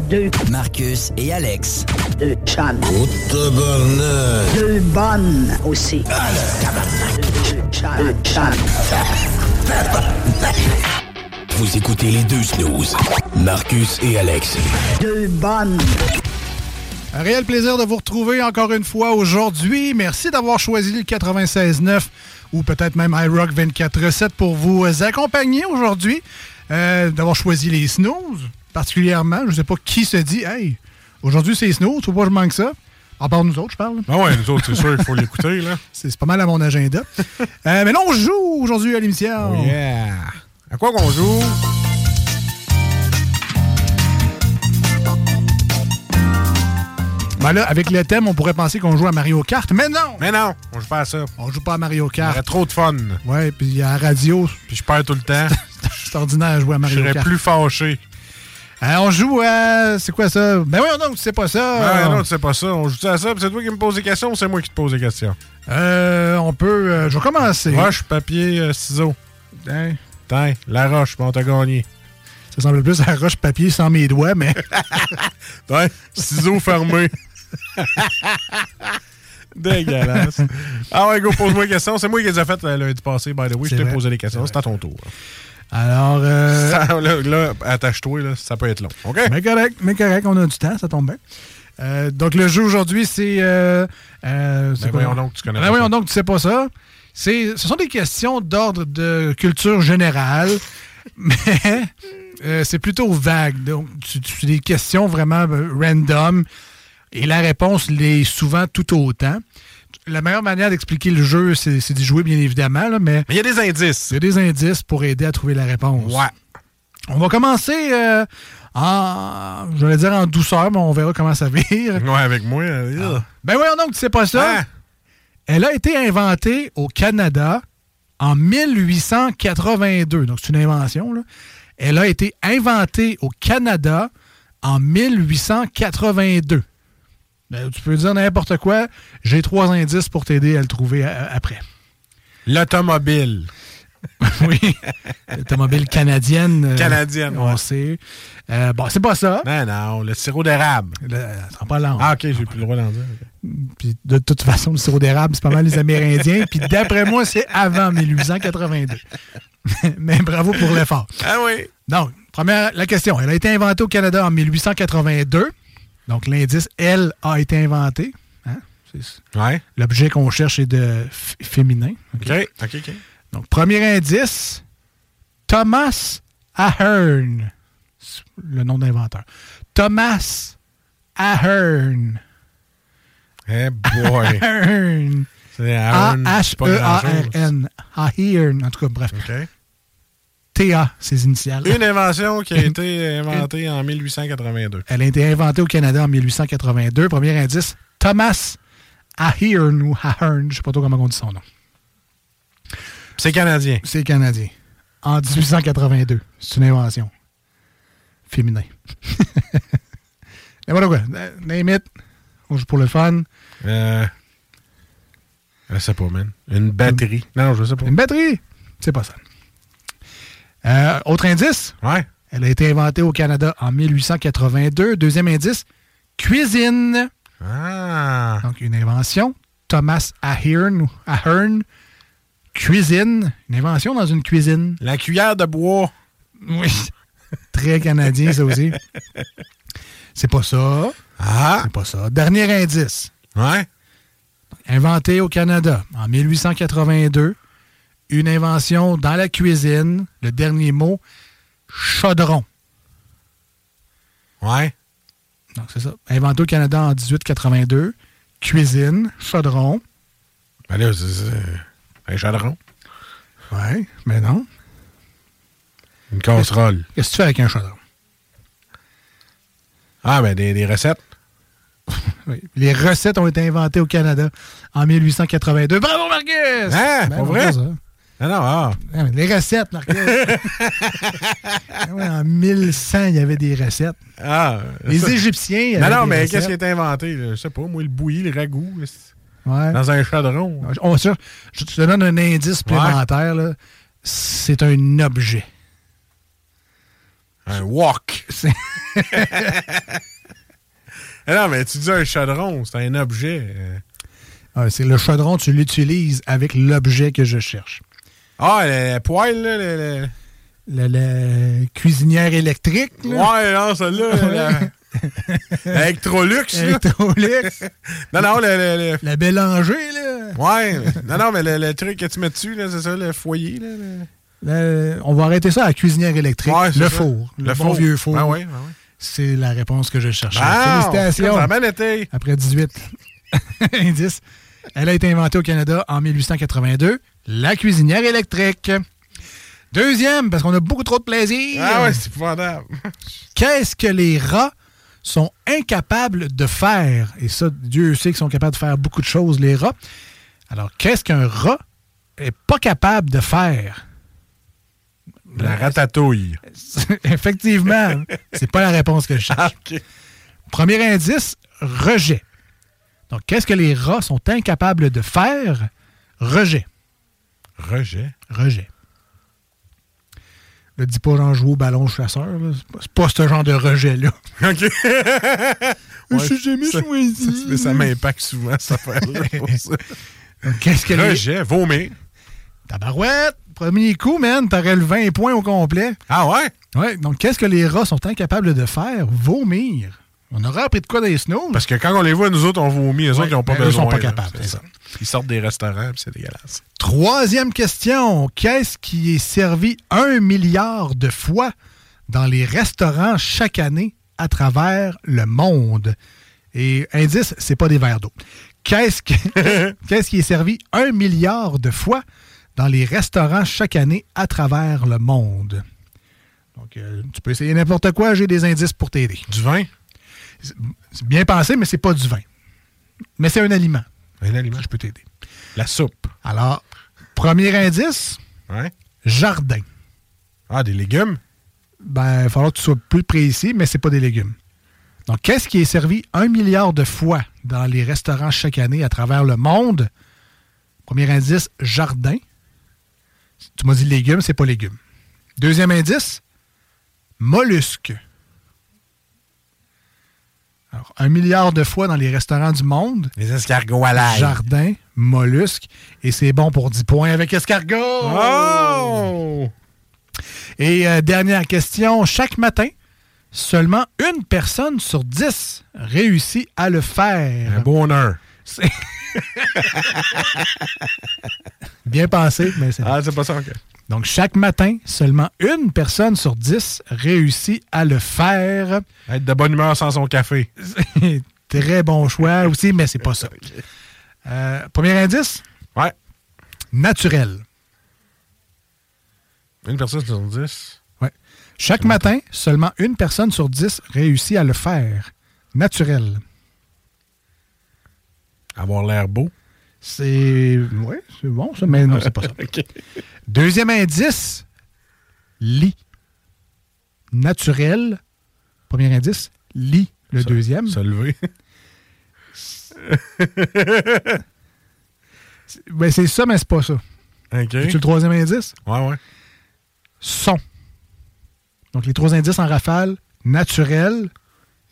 Deux. Marcus et Alex. Deux chans. Oh, tabarnak. Deux bonnes aussi. Deux, deux chans. Deux chans. Vous écoutez les deux snooze. Marcus et Alex. Deux bonnes. Un réel plaisir de vous retrouver encore une fois aujourd'hui. Merci d'avoir choisi le 96.9 ou peut-être même iRock 24.7 pour vous accompagner aujourd'hui. Euh, d'avoir choisi les snooze, particulièrement. Je ne sais pas qui se dit, hey, aujourd'hui c'est faut pas que je manque ça. À part nous autres, je parle. Ah ouais, nous autres, c'est sûr qu'il faut l'écouter, là. C'est pas mal à mon agenda. Euh, mais non, on joue aujourd'hui à l'émission. Oh yeah! À quoi qu'on joue? Ben là, avec le thème, on pourrait penser qu'on joue à Mario Kart, mais non! Mais non, on joue pas à ça. On joue pas à Mario Il y Kart. aurait trop de fun. Ouais, puis à la radio, Puis je perds tout le temps. c'est ordinaire à jouer à Je Mario serais Kart. plus fâché. Euh, on joue à. C'est quoi ça? Ben oui, non, tu sais pas ça. Ah non, tu sais pas ça. On joue à ça, puis c'est toi qui me poses des questions ou c'est moi qui te pose des questions? Euh, on peut. euh, je vais commencer. Roche, papier, euh, ciseaux. Hein? Tiens, la roche, bon, t'as gagné. Ça semble plus à roche-papier sans mes doigts, mais. Ouais, ciseaux fermés. Dégueulasse. Ah ouais, go, pose-moi une question. C'est moi qui les ai faites euh, lundi passé, by the way. Je t'ai posé les questions. C'est à ton tour. Alors. Euh... Ça, là, là, attache-toi, là, ça peut être long. OK? Mais correct, mais correct, on a du temps, ça tombe bien. Euh, donc, le jeu aujourd'hui, c'est. Euh, euh, Ben voyons donc, tu connais Ben pas voyons ça. donc, tu sais pas ça. C'est, ce sont des questions d'ordre de culture générale, mais euh, c'est plutôt vague. Donc, tu- des questions vraiment random et la réponse l'est souvent tout autant. La meilleure manière d'expliquer le jeu, c'est, d'y jouer, bien évidemment, là, mais il y a des indices. il y a des indices pour aider à trouver la réponse. Ouais. On va commencer euh, en, je vais dire en douceur, mais on verra comment ça vire. Ouais, avec moi. euh, Ben voyons donc, tu sais pas ça. Hein? Elle a été inventée au Canada en 1882. Donc, c'est une invention. Là. Elle a été inventée au Canada en 1882. Ben, tu peux dire n'importe quoi. J'ai trois indices pour t'aider à le trouver après. L'automobile. oui. Automobile canadienne. euh, Canadienne, On ouais. sait. Euh, bon, c'est pas ça. Non, non, le sirop d'érable. Le- ça pas. Ah, OK, j'ai plus le droit d'en dire. Puis de toute façon, le sirop d'érable, c'est pas mal les Amérindiens. Puis d'après moi, c'est avant 1882. Mais bravo pour l'effort. Ah oui. Donc, première, la question. Elle a été inventée au Canada en 1882. Donc, l'indice, elle a été inventée. Hein? Ouais. L'objet qu'on cherche est de féminin. OK, OK, OK. Donc, premier indice, Thomas Ahern. C'est Le nom d'inventeur. Thomas Ahern. Eh boy. Ahern. C'est grand-chose. A-H-E-A-R-N. Ahern. En tout cas, bref. OK. T-A, ses initiales. Une invention qui a été inventée en 1882. Elle a été inventée au Canada en 1882. Premier indice, Thomas Ahern ou Ahern. Je sais pas trop comment on dit son nom. C'est canadien. C'est canadien. En 1882. C'est une invention. Féminin. Et voilà quoi. Name it. On joue pour le fun. Euh. Je sais pas, man. Une batterie. Non, je sais pas. Une batterie. C'est pas ça. Euh, autre indice? Ouais. Elle a été inventée au Canada en 1882. Deuxième indice, cuisine. Ah. Donc, une invention. Thomas Ahern, cuisine. Une invention dans une cuisine. La cuillère de bois. Oui. Très canadien, ça aussi. C'est pas ça. Ah. C'est pas ça. Dernier indice. Ouais. Inventé au Canada en 1882. Une invention dans la cuisine. Le dernier mot, chaudron. Ouais. Donc, c'est ça. Inventé au Canada en 1882. Cuisine, chaudron. Ben là, c'est un chaudron. Ouais, mais non. Une casserole. Qu'est-ce que tu fais avec un chaudron? Ah, ben des, des recettes. Oui. Les recettes ont été inventées au Canada en 1882. Bravo, Marcus! Hein? Ben pas vrai? ça. Ah non, ah. Les recettes, Marcus. Ouais, en 1100, il y avait des recettes. Ah. Les ça- Égyptiens, Non, non, mais qu'est-ce qui a été inventé? là? Je sais pas, moi, le bouilli, le ragoût. Ouais. Dans un chaudron. On- ça, je te donne un indice supplémentaire. là. C'est un objet. Un wok. Non, mais tu dis un chaudron, c'est un objet. Ah, c'est le chaudron, tu l'utilises avec l'objet que je cherche. Ah, le, le poêle, là, le, le- Le, le cuisinière électrique. là. Ouais, non, celle-là. Electrolux. Electrolux. Non, non, le... le, le- La Bélanger, là. Ouais. Non, non, mais le, le truc que tu mets dessus, là, c'est ça, le foyer, là. le- Le- on va arrêter ça à la cuisinière électrique. Ouais, le ça. four. Le, Le bon four. vieux four. Ah ouais, ah ouais. C'est la réponse que je cherchais. Ah, Félicitations. ça a bien été. Après 18 indices. Elle a été inventée au Canada en 1882. La cuisinière électrique. Deuxième, parce qu'on a beaucoup trop de plaisir. Ah ouais, c'est épouvantable. Qu'est-ce que les rats sont incapables de faire? Et ça, Dieu sait qu'ils sont capables de faire beaucoup de choses, les rats. Alors, qu'est-ce qu'un rat est pas capable de faire? La ratatouille. Effectivement, c'est pas la réponse que je cherche. Premier indice, rejet. Donc, qu'est-ce que les rats sont incapables de faire? Rejet. Rejet. Rejet. Le dis pas j'en joue au ballon chasseur. C'est pas- ce genre de rejet-là. OK. Je suis jamais ça- choisi. Mais ça m'impacte souvent, cette affaire-là. ça. Qu'est-ce que. Rejet, vomir. Tabarouette! Premier coup, man, t'aurais le 20 points au complet. Ah ouais? Ouais, donc qu'est-ce que les rats sont incapables de faire? Vomir. On aurait appris de quoi dans les snows? Parce que quand on les voit, nous autres, on vomit. Eux Ouais, autres, ils n'ont pas ben, besoin. sont pas capables, ça. Ils sortent des restaurants, puis c'est dégueulasse. Troisième question. Qu'est-ce qui est servi un milliard de fois dans les restaurants chaque année à travers le monde? Et indice, c'est pas des verres d'eau. Qu'est-ce qui, qu'est-ce qui est servi un milliard de fois dans les restaurants chaque année à travers le monde? Donc, euh, tu peux essayer n'importe quoi, j'ai des indices pour t'aider. Du vin? C'est bien pensé, mais c'est pas du vin. Mais c'est un aliment. Un aliment. Je peux t'aider. La soupe. Alors, premier indice, Ouais. jardin. Ah, des légumes? Ben, il va falloir que tu sois plus précis, mais c'est pas des légumes. Donc, qu'est-ce qui est servi un milliard de fois dans les restaurants chaque année à travers le monde? Premier indice, jardin. Tu m'as dit légumes, c'est pas légumes. Deuxième indice, mollusques. Alors, un milliard de fois dans les restaurants du monde. Les escargots à l'ail. Jardin, mollusques. Et c'est bon pour 10 points avec escargot. Oh! Et euh, dernière question. Chaque matin, seulement une personne sur 10 réussit à le faire. Un bonheur. C'est- Bien pensé, mais c'est. Ah, c'est pas ça, OK. Donc, chaque matin, seulement une personne sur 10 réussit à le faire. Être de bonne humeur sans son café. Très bon choix aussi, mais c'est pas ça. Euh, premier indice? Ouais. Naturel. Une personne sur dix? Ouais. Chaque matin, seulement une personne sur 10 réussit à le faire. Naturel. Avoir l'air beau. C'est. Oui, c'est bon, ça, mais non, c'est pas ça. Deuxième indice, lit. Naturel. Premier indice, lit. Le deuxième. Se lever. Ben, c'est ça, mais c'est pas ça. OK. Veux-tu le troisième indice? Ouais, ouais. Son. Donc, les trois indices en rafale, naturel,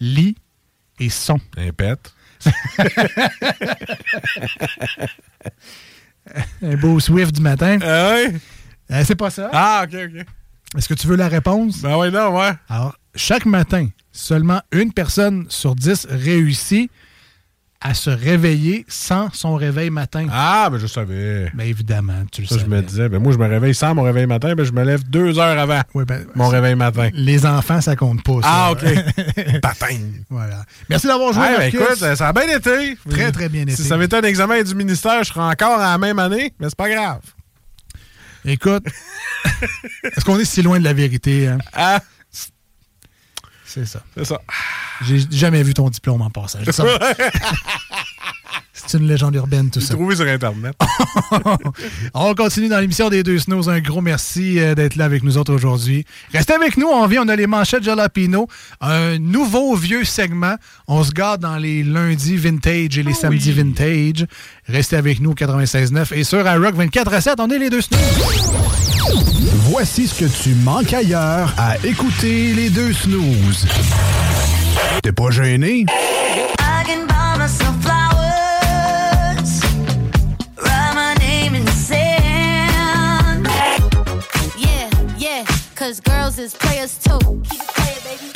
lit et son. Pet. Un beau Swift du matin. Ah? Euh, c'est pas ça. Ah, OK, OK. Est-ce que tu veux la réponse? Ben ouais, non, ouais. Alors, chaque matin, seulement une personne sur dix réussit à se réveiller sans son réveil matin. Ah, ben je savais. Bien évidemment, tu le Ça, sais. je me disais, ben moi, je me réveille sans mon réveil matin, ben je me lève deux heures avant ben, mon réveil matin. Les enfants, ça compte pas. ça. Ah, OK. Patin. voilà. Merci d'avoir joué. Ouais, ben, écoute, ça a bien été. Très, très bien été. Si ça avait été un examen du ministère, je serais encore à la même année, mais c'est pas grave. Écoute, est-ce qu'on est si loin de la vérité? hein? Ah, C'est ça. c'est ça. J'ai jamais vu ton diplôme en passage. Ça, C'est une légende urbaine, tout ça. trouvé sur Internet. On continue dans l'émission des deux snows. Un gros merci euh, d'être là avec nous autres aujourd'hui. Restez avec nous, on vient, on a les manchettes Jalapino. Un nouveau vieux segment. On se garde dans les lundis vintage et les samedis vintage. Restez avec nous au 96.9 et sur iRock 24 à 7, on est les deux snows. Voici ce que tu manques ailleurs à écouter les deux snooze. T'es pas gêné? I can buy myself flowers, write my name in the sand. Yeah, yeah, cause girls is players too. Keep it playing, baby.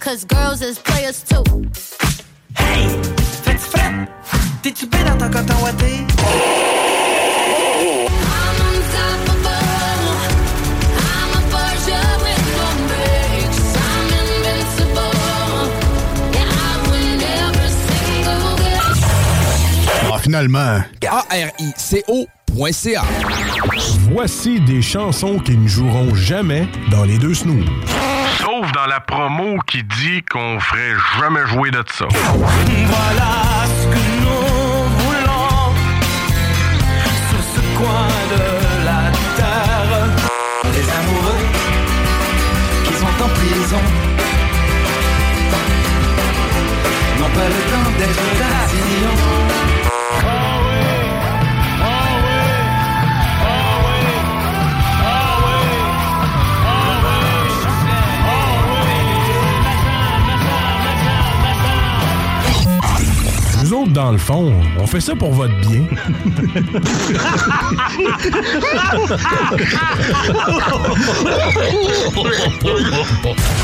Cause girls is players too. Hey, fais-tu frais? T'es-tu bien dans ton coton ouaté? Finalement. A-R-I-C-O.ca Voici des chansons qui ne joueront jamais dans les deux snooze. Sauf dans la promo qui dit qu'on ferait jamais jouer de ça. Voilà ce que nous voulons sur ce coin de pas le temps d'être. Nous autres, dans le fond, on fait ça pour votre bien.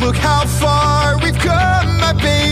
Look how far we've come, my baby.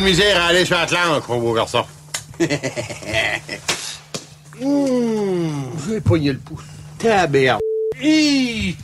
De misère à aller sur Atlantique, mon beau garçon. Hum, j'ai pogné le pouce. Taberne. Hi.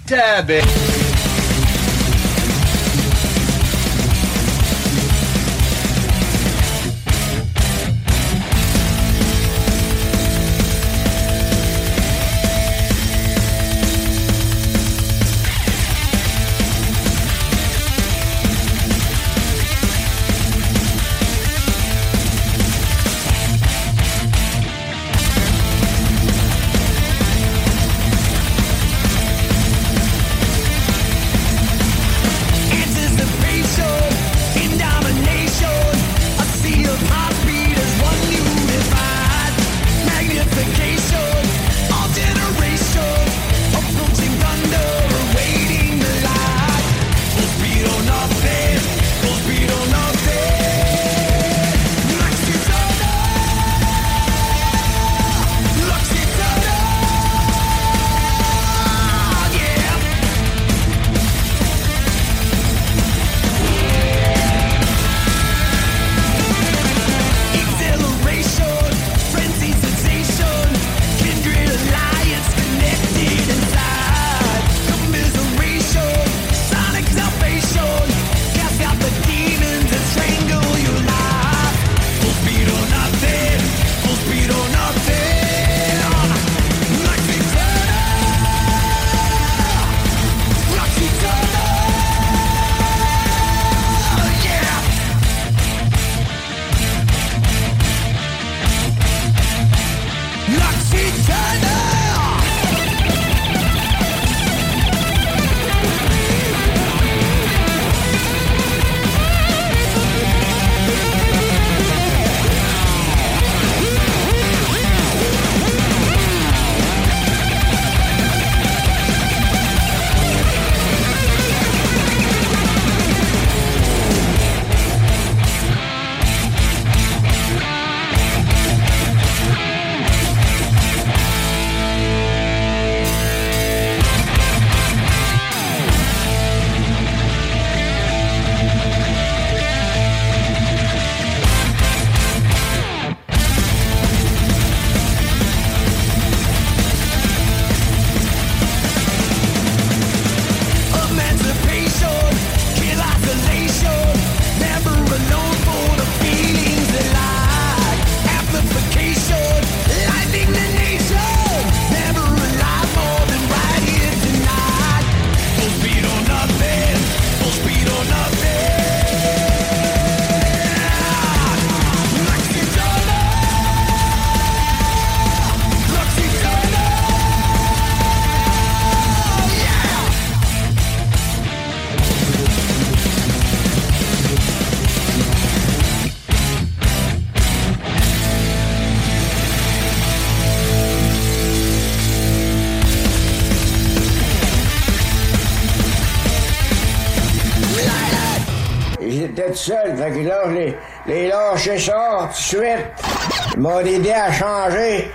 À changer.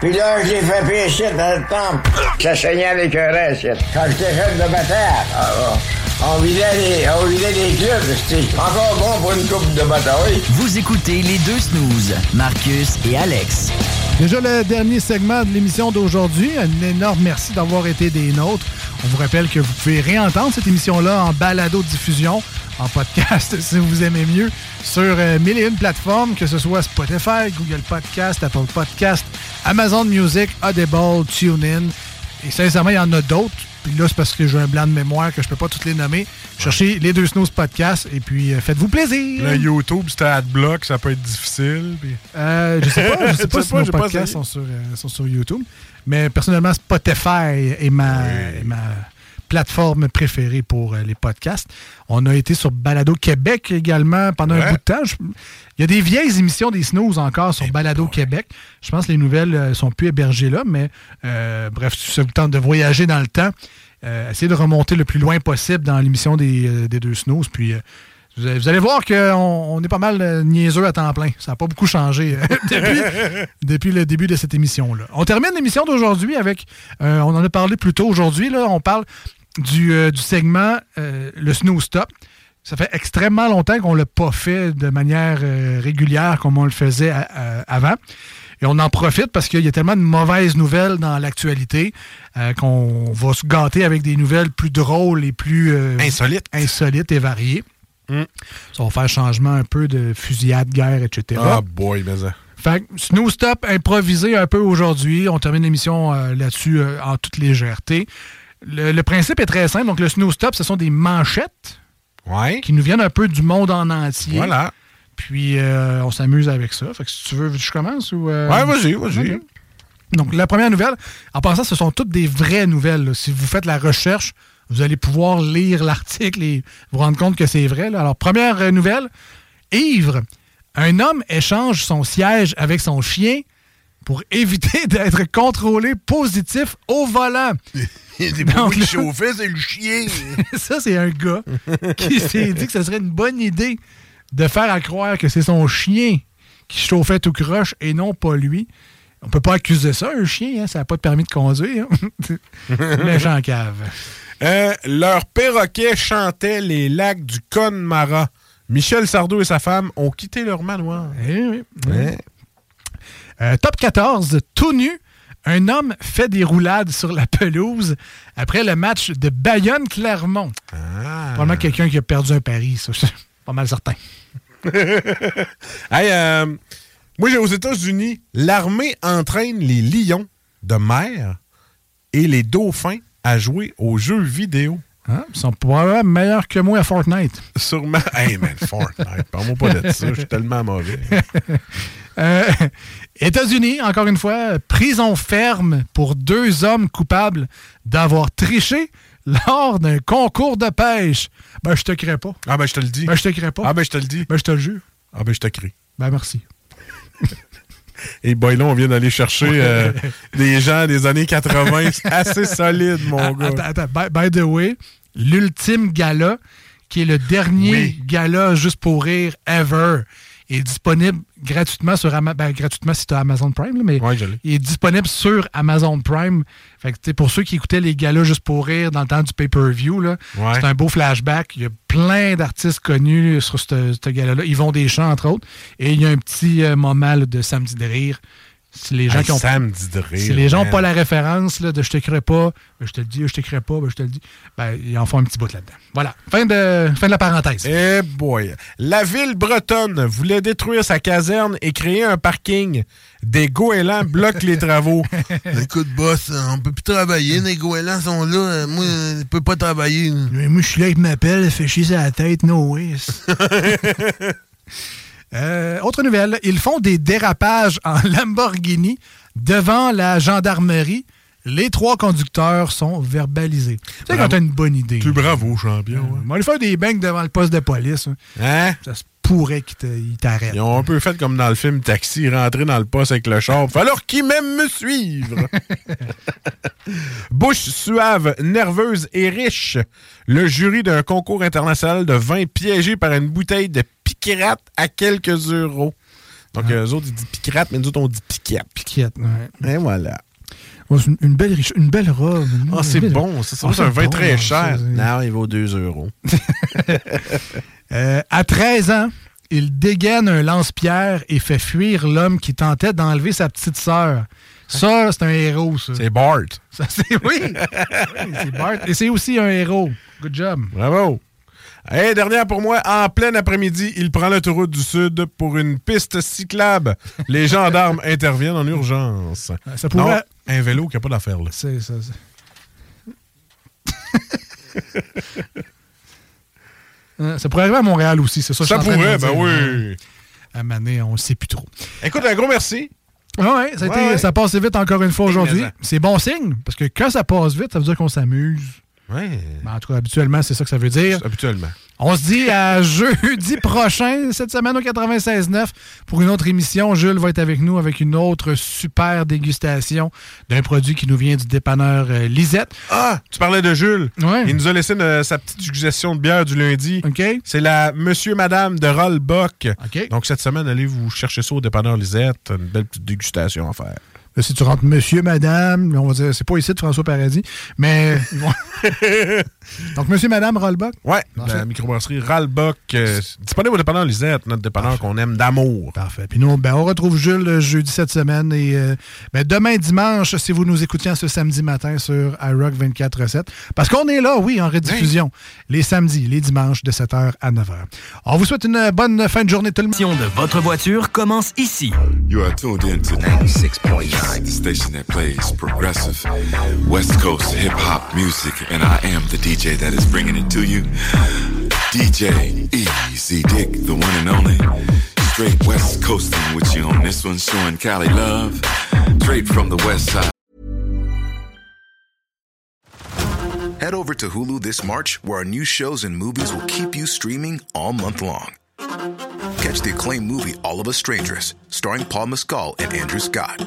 Puis là, je les fait pécher dans le temple. Ça saignait avec un reste. Quand j'étais jeune de bataille, ah, ah, on vidait les, on vidait les clubs. C'était encore bon pour une coupe de bataille. Vous écoutez les deux snooze, Marcus et Alex. Déjà le dernier segment de l'émission d'aujourd'hui. Un énorme merci d'avoir été des nôtres. On vous rappelle que vous pouvez réentendre cette émission-là en balado-diffusion, en podcast, si vous aimez mieux, sur euh, mille et une plateformes, que ce soit Spotify, Google Podcast, Apple Podcast, Amazon Music, Audible, TuneIn. Et sincèrement, il y en a d'autres. Puis là, c'est parce que j'ai un blanc de mémoire que je peux pas toutes les nommer. Cherchez les deux Snooze Podcast et puis euh, faites-vous plaisir. Le YouTube, c'était Adblock, ça peut être difficile. puis- Euh, je sais pas, je sais pas si nos podcasts essayé. sont sur, euh, sont sur YouTube. Mais personnellement, Spotify est ma, est ma plateforme préférée pour euh, les podcasts. On a été sur Balado Québec également pendant un bout de temps. Je- il y a des vieilles émissions des snooze encore sur Balado Québec. Je pense que les nouvelles euh, sont plus hébergées là, mais euh, bref, si vous tente de voyager dans le temps, euh, essayez de remonter le plus loin possible dans l'émission des, des deux snooze. Puis euh, vous allez, voir qu'on on est pas mal niaiseux à temps plein. Ça n'a pas beaucoup changé depuis, depuis le début de cette émission-là. On termine l'émission d'aujourd'hui avec, euh, on en a parlé plus tôt aujourd'hui, là, on parle du, euh, du segment euh, le Snooze Stop. Ça fait extrêmement longtemps qu'on ne l'a pas fait de manière euh, régulière comme on le faisait à- à- avant. Et on en profite parce qu'il y a tellement de mauvaises nouvelles dans l'actualité qu'on va se gâter avec des nouvelles plus drôles et plus insolites. insolites et variées. Mm. Ça va faire changement un peu de fusillade, guerre, etc. Ah boy, mais ça. Fait que Snooze Stop improvisé un peu aujourd'hui. On termine l'émission euh, là-dessus euh, en toute légèreté. Le, le principe est très simple. Donc, le Snooze Stop, ce sont des manchettes qui nous viennent un peu du monde en entier. Voilà. Puis, euh, on s'amuse avec ça. Fait que si tu veux, je commence ou... euh, Ouais, vas-y, vas-y. Donc, la première nouvelle, en passant, ce sont toutes des vraies nouvelles. là. Si vous faites la recherche, vous allez pouvoir lire l'article et vous rendre compte que c'est vrai. là. Alors, première euh, nouvelle, ivre. Un homme échange son siège avec son chien pour éviter d'être contrôlé positif au volant. Pas moi qui chauffait, c'est le chien. Ça, c'est un gars qui s'est dit que ce serait une bonne idée de faire à croire que c'est son chien qui chauffait tout croche et non pas lui. On peut pas accuser ça, un chien, hein, ça n'a pas de permis de conduire. Méchant cave. Euh, leur perroquet chantait les lacs du Connemara. Michel Sardou et sa femme ont quitté leur manoir. Eh oui. Ouais. Euh, top 14, tout nu. Un homme fait des roulades sur la pelouse après le match de Bayonne-Clermont. Ah. Probablement quelqu'un qui a perdu un pari, ça. je suis Pas mal certain. Hey, euh, moi, j'ai aux États-Unis, l'armée entraîne les lions de mer et les dauphins à jouer aux jeux vidéo. Hein? Ils sont probablement meilleurs que moi à Fortnite. Sûrement. Hey, man, Fortnite. Parle-moi pas de ça. Je suis tellement mauvais. Euh, États-Unis, encore une fois, prison ferme pour deux hommes coupables d'avoir triché lors d'un concours de pêche. Ben, je te crée pas. Ah, ben, je te le dis. Ben, je te crée pas. Ah, ben, je te le dis. Ben, je te le jure. Ah, ben, je te crie. Ben, merci. Et boy, là, on vient d'aller chercher euh, des gens des années 80 assez solides, mon Ah, gars. Attends, attends. By, by the way, l'ultime gala, qui est le dernier gala juste pour rire ever, est disponible gratuitement sur Ama- ben, gratuitement si tu as Amazon Prime, là, mais il est disponible sur Amazon Prime. Fait que, pour ceux qui écoutaient les galas juste pour rire dans le temps du pay-per-view, Ouais. c'est un beau flashback. Il y a plein d'artistes connus sur ce ce gala-là. Ils vont des chants, entre autres. Et il y a un petit euh, moment là, de samedi de rire. Si les gens Hey, qui ont si les gens n'ont pas la référence là, de je t'écris pas, ben, je te le dis, je t'écris pas, ben, je te le dis, ben, ils en font un petit bout là-dedans. Voilà. Fin de, fin de la parenthèse. Eh boy. La ville bretonne voulait détruire sa caserne et créer un parking. Des goélands bloquent les travaux. Écoute, boss, on peut plus travailler. Les goélands sont là. euh, Moi, je peux pas travailler. Mais moi, je suis là, il m'appelle, fait chier sur la tête, no way. Euh, autre nouvelle, ils font des dérapages en Lamborghini devant la gendarmerie. Les trois conducteurs sont verbalisés. Tu sais, quand t'as une bonne idée. Tu bravo, champion. On va aller faire des bangs devant le poste de police. hein. Hein? Ça se pourrait qu'ils te- ils t'arrêtent. Ils ont un peu fait comme dans le film Taxi, rentrer dans le poste avec le char. Alors qui même me suivre? Bouche suave, nerveuse et riche. Le jury d'un concours international de vin piégé par une bouteille de piquerate à quelques euros. Donc, eux autres, ils disent piquerate, mais nous autres, on dit piquette. Piquette, ouais. Et voilà. Oh, une, une belle, riche- une belle robe. Ah, c'est bon. Ça, Ah, c'est un vin bon, très cher. Non, il vaut 2 euros. Euh, à 13 ans, il dégaine un lance-pierre et fait fuir l'homme qui tentait d'enlever sa petite sœur. Ça, c'est un héros, ça. C'est Bart. Ça, c'est oui. Oui, c'est Bart. Et c'est aussi un héros. Good job. Bravo. Et dernière pour moi, en plein après-midi, il prend l'autoroute du Sud pour une piste cyclable. Les gendarmes interviennent en urgence. Ça pourrait- Non, un vélo qui n'a pas d'affaire, là. C'est ça. Euh, ça pourrait arriver à Montréal aussi, c'est ça. Ça pourrait, ben oui. À Mané, on ne sait plus trop. Écoute, un gros merci. Ah ouais, ça, a été- Ouais, ouais. ça passe vite encore une fois aujourd'hui. C'est bon signe, parce que quand ça passe vite, ça veut dire qu'on s'amuse. Ouais. Ben, en tout cas, habituellement, c'est ça que ça veut dire. Habituellement. On se dit à jeudi prochain, cette semaine au 96.9, pour une autre émission. Jules va être avec nous avec une autre super dégustation d'un produit qui nous vient du dépanneur euh, Lisette. Ah, tu parlais de Jules. Ouais. Il nous a laissé une- sa petite suggestion de bière du lundi. OK. C'est la Monsieur Madame de Rollbuck. OK. Donc, cette semaine, allez vous chercher ça au dépanneur Lisette. Une belle petite dégustation à faire. Là, si tu rentres monsieur, madame, on va dire, c'est pas ici de François Paradis, mais. Donc, monsieur, madame, Rollbuck. Ouais, la microbrasserie Ralbuck, euh, disponible au dépanneur Lisette, notre dépanneur qu'on aime d'amour. Parfait. Puis nous, ben, on retrouve Jules le jeudi cette semaine et euh, ben, demain dimanche, si vous nous écoutiez ce samedi matin sur iRock 24-7. Parce qu'on est là, oui, en rediffusion, les samedis, les dimanches de 7h à 9h. On vous souhaite une bonne fin de journée tout le monde. de votre voiture commence ici. You are tuned in to 96.9, the station that plays progressive West Coast hip hop music, and I am the DJ that is bringing it to you. DJ Easy Dick, the one and only. Straight West Coasting with you on this one, showing Cali love. Straight from the West Side. Head over to Hulu this March, where our new shows and movies will keep you streaming all month long. Catch the acclaimed movie All of Us Strangers, starring Paul Mescal and Andrew Scott.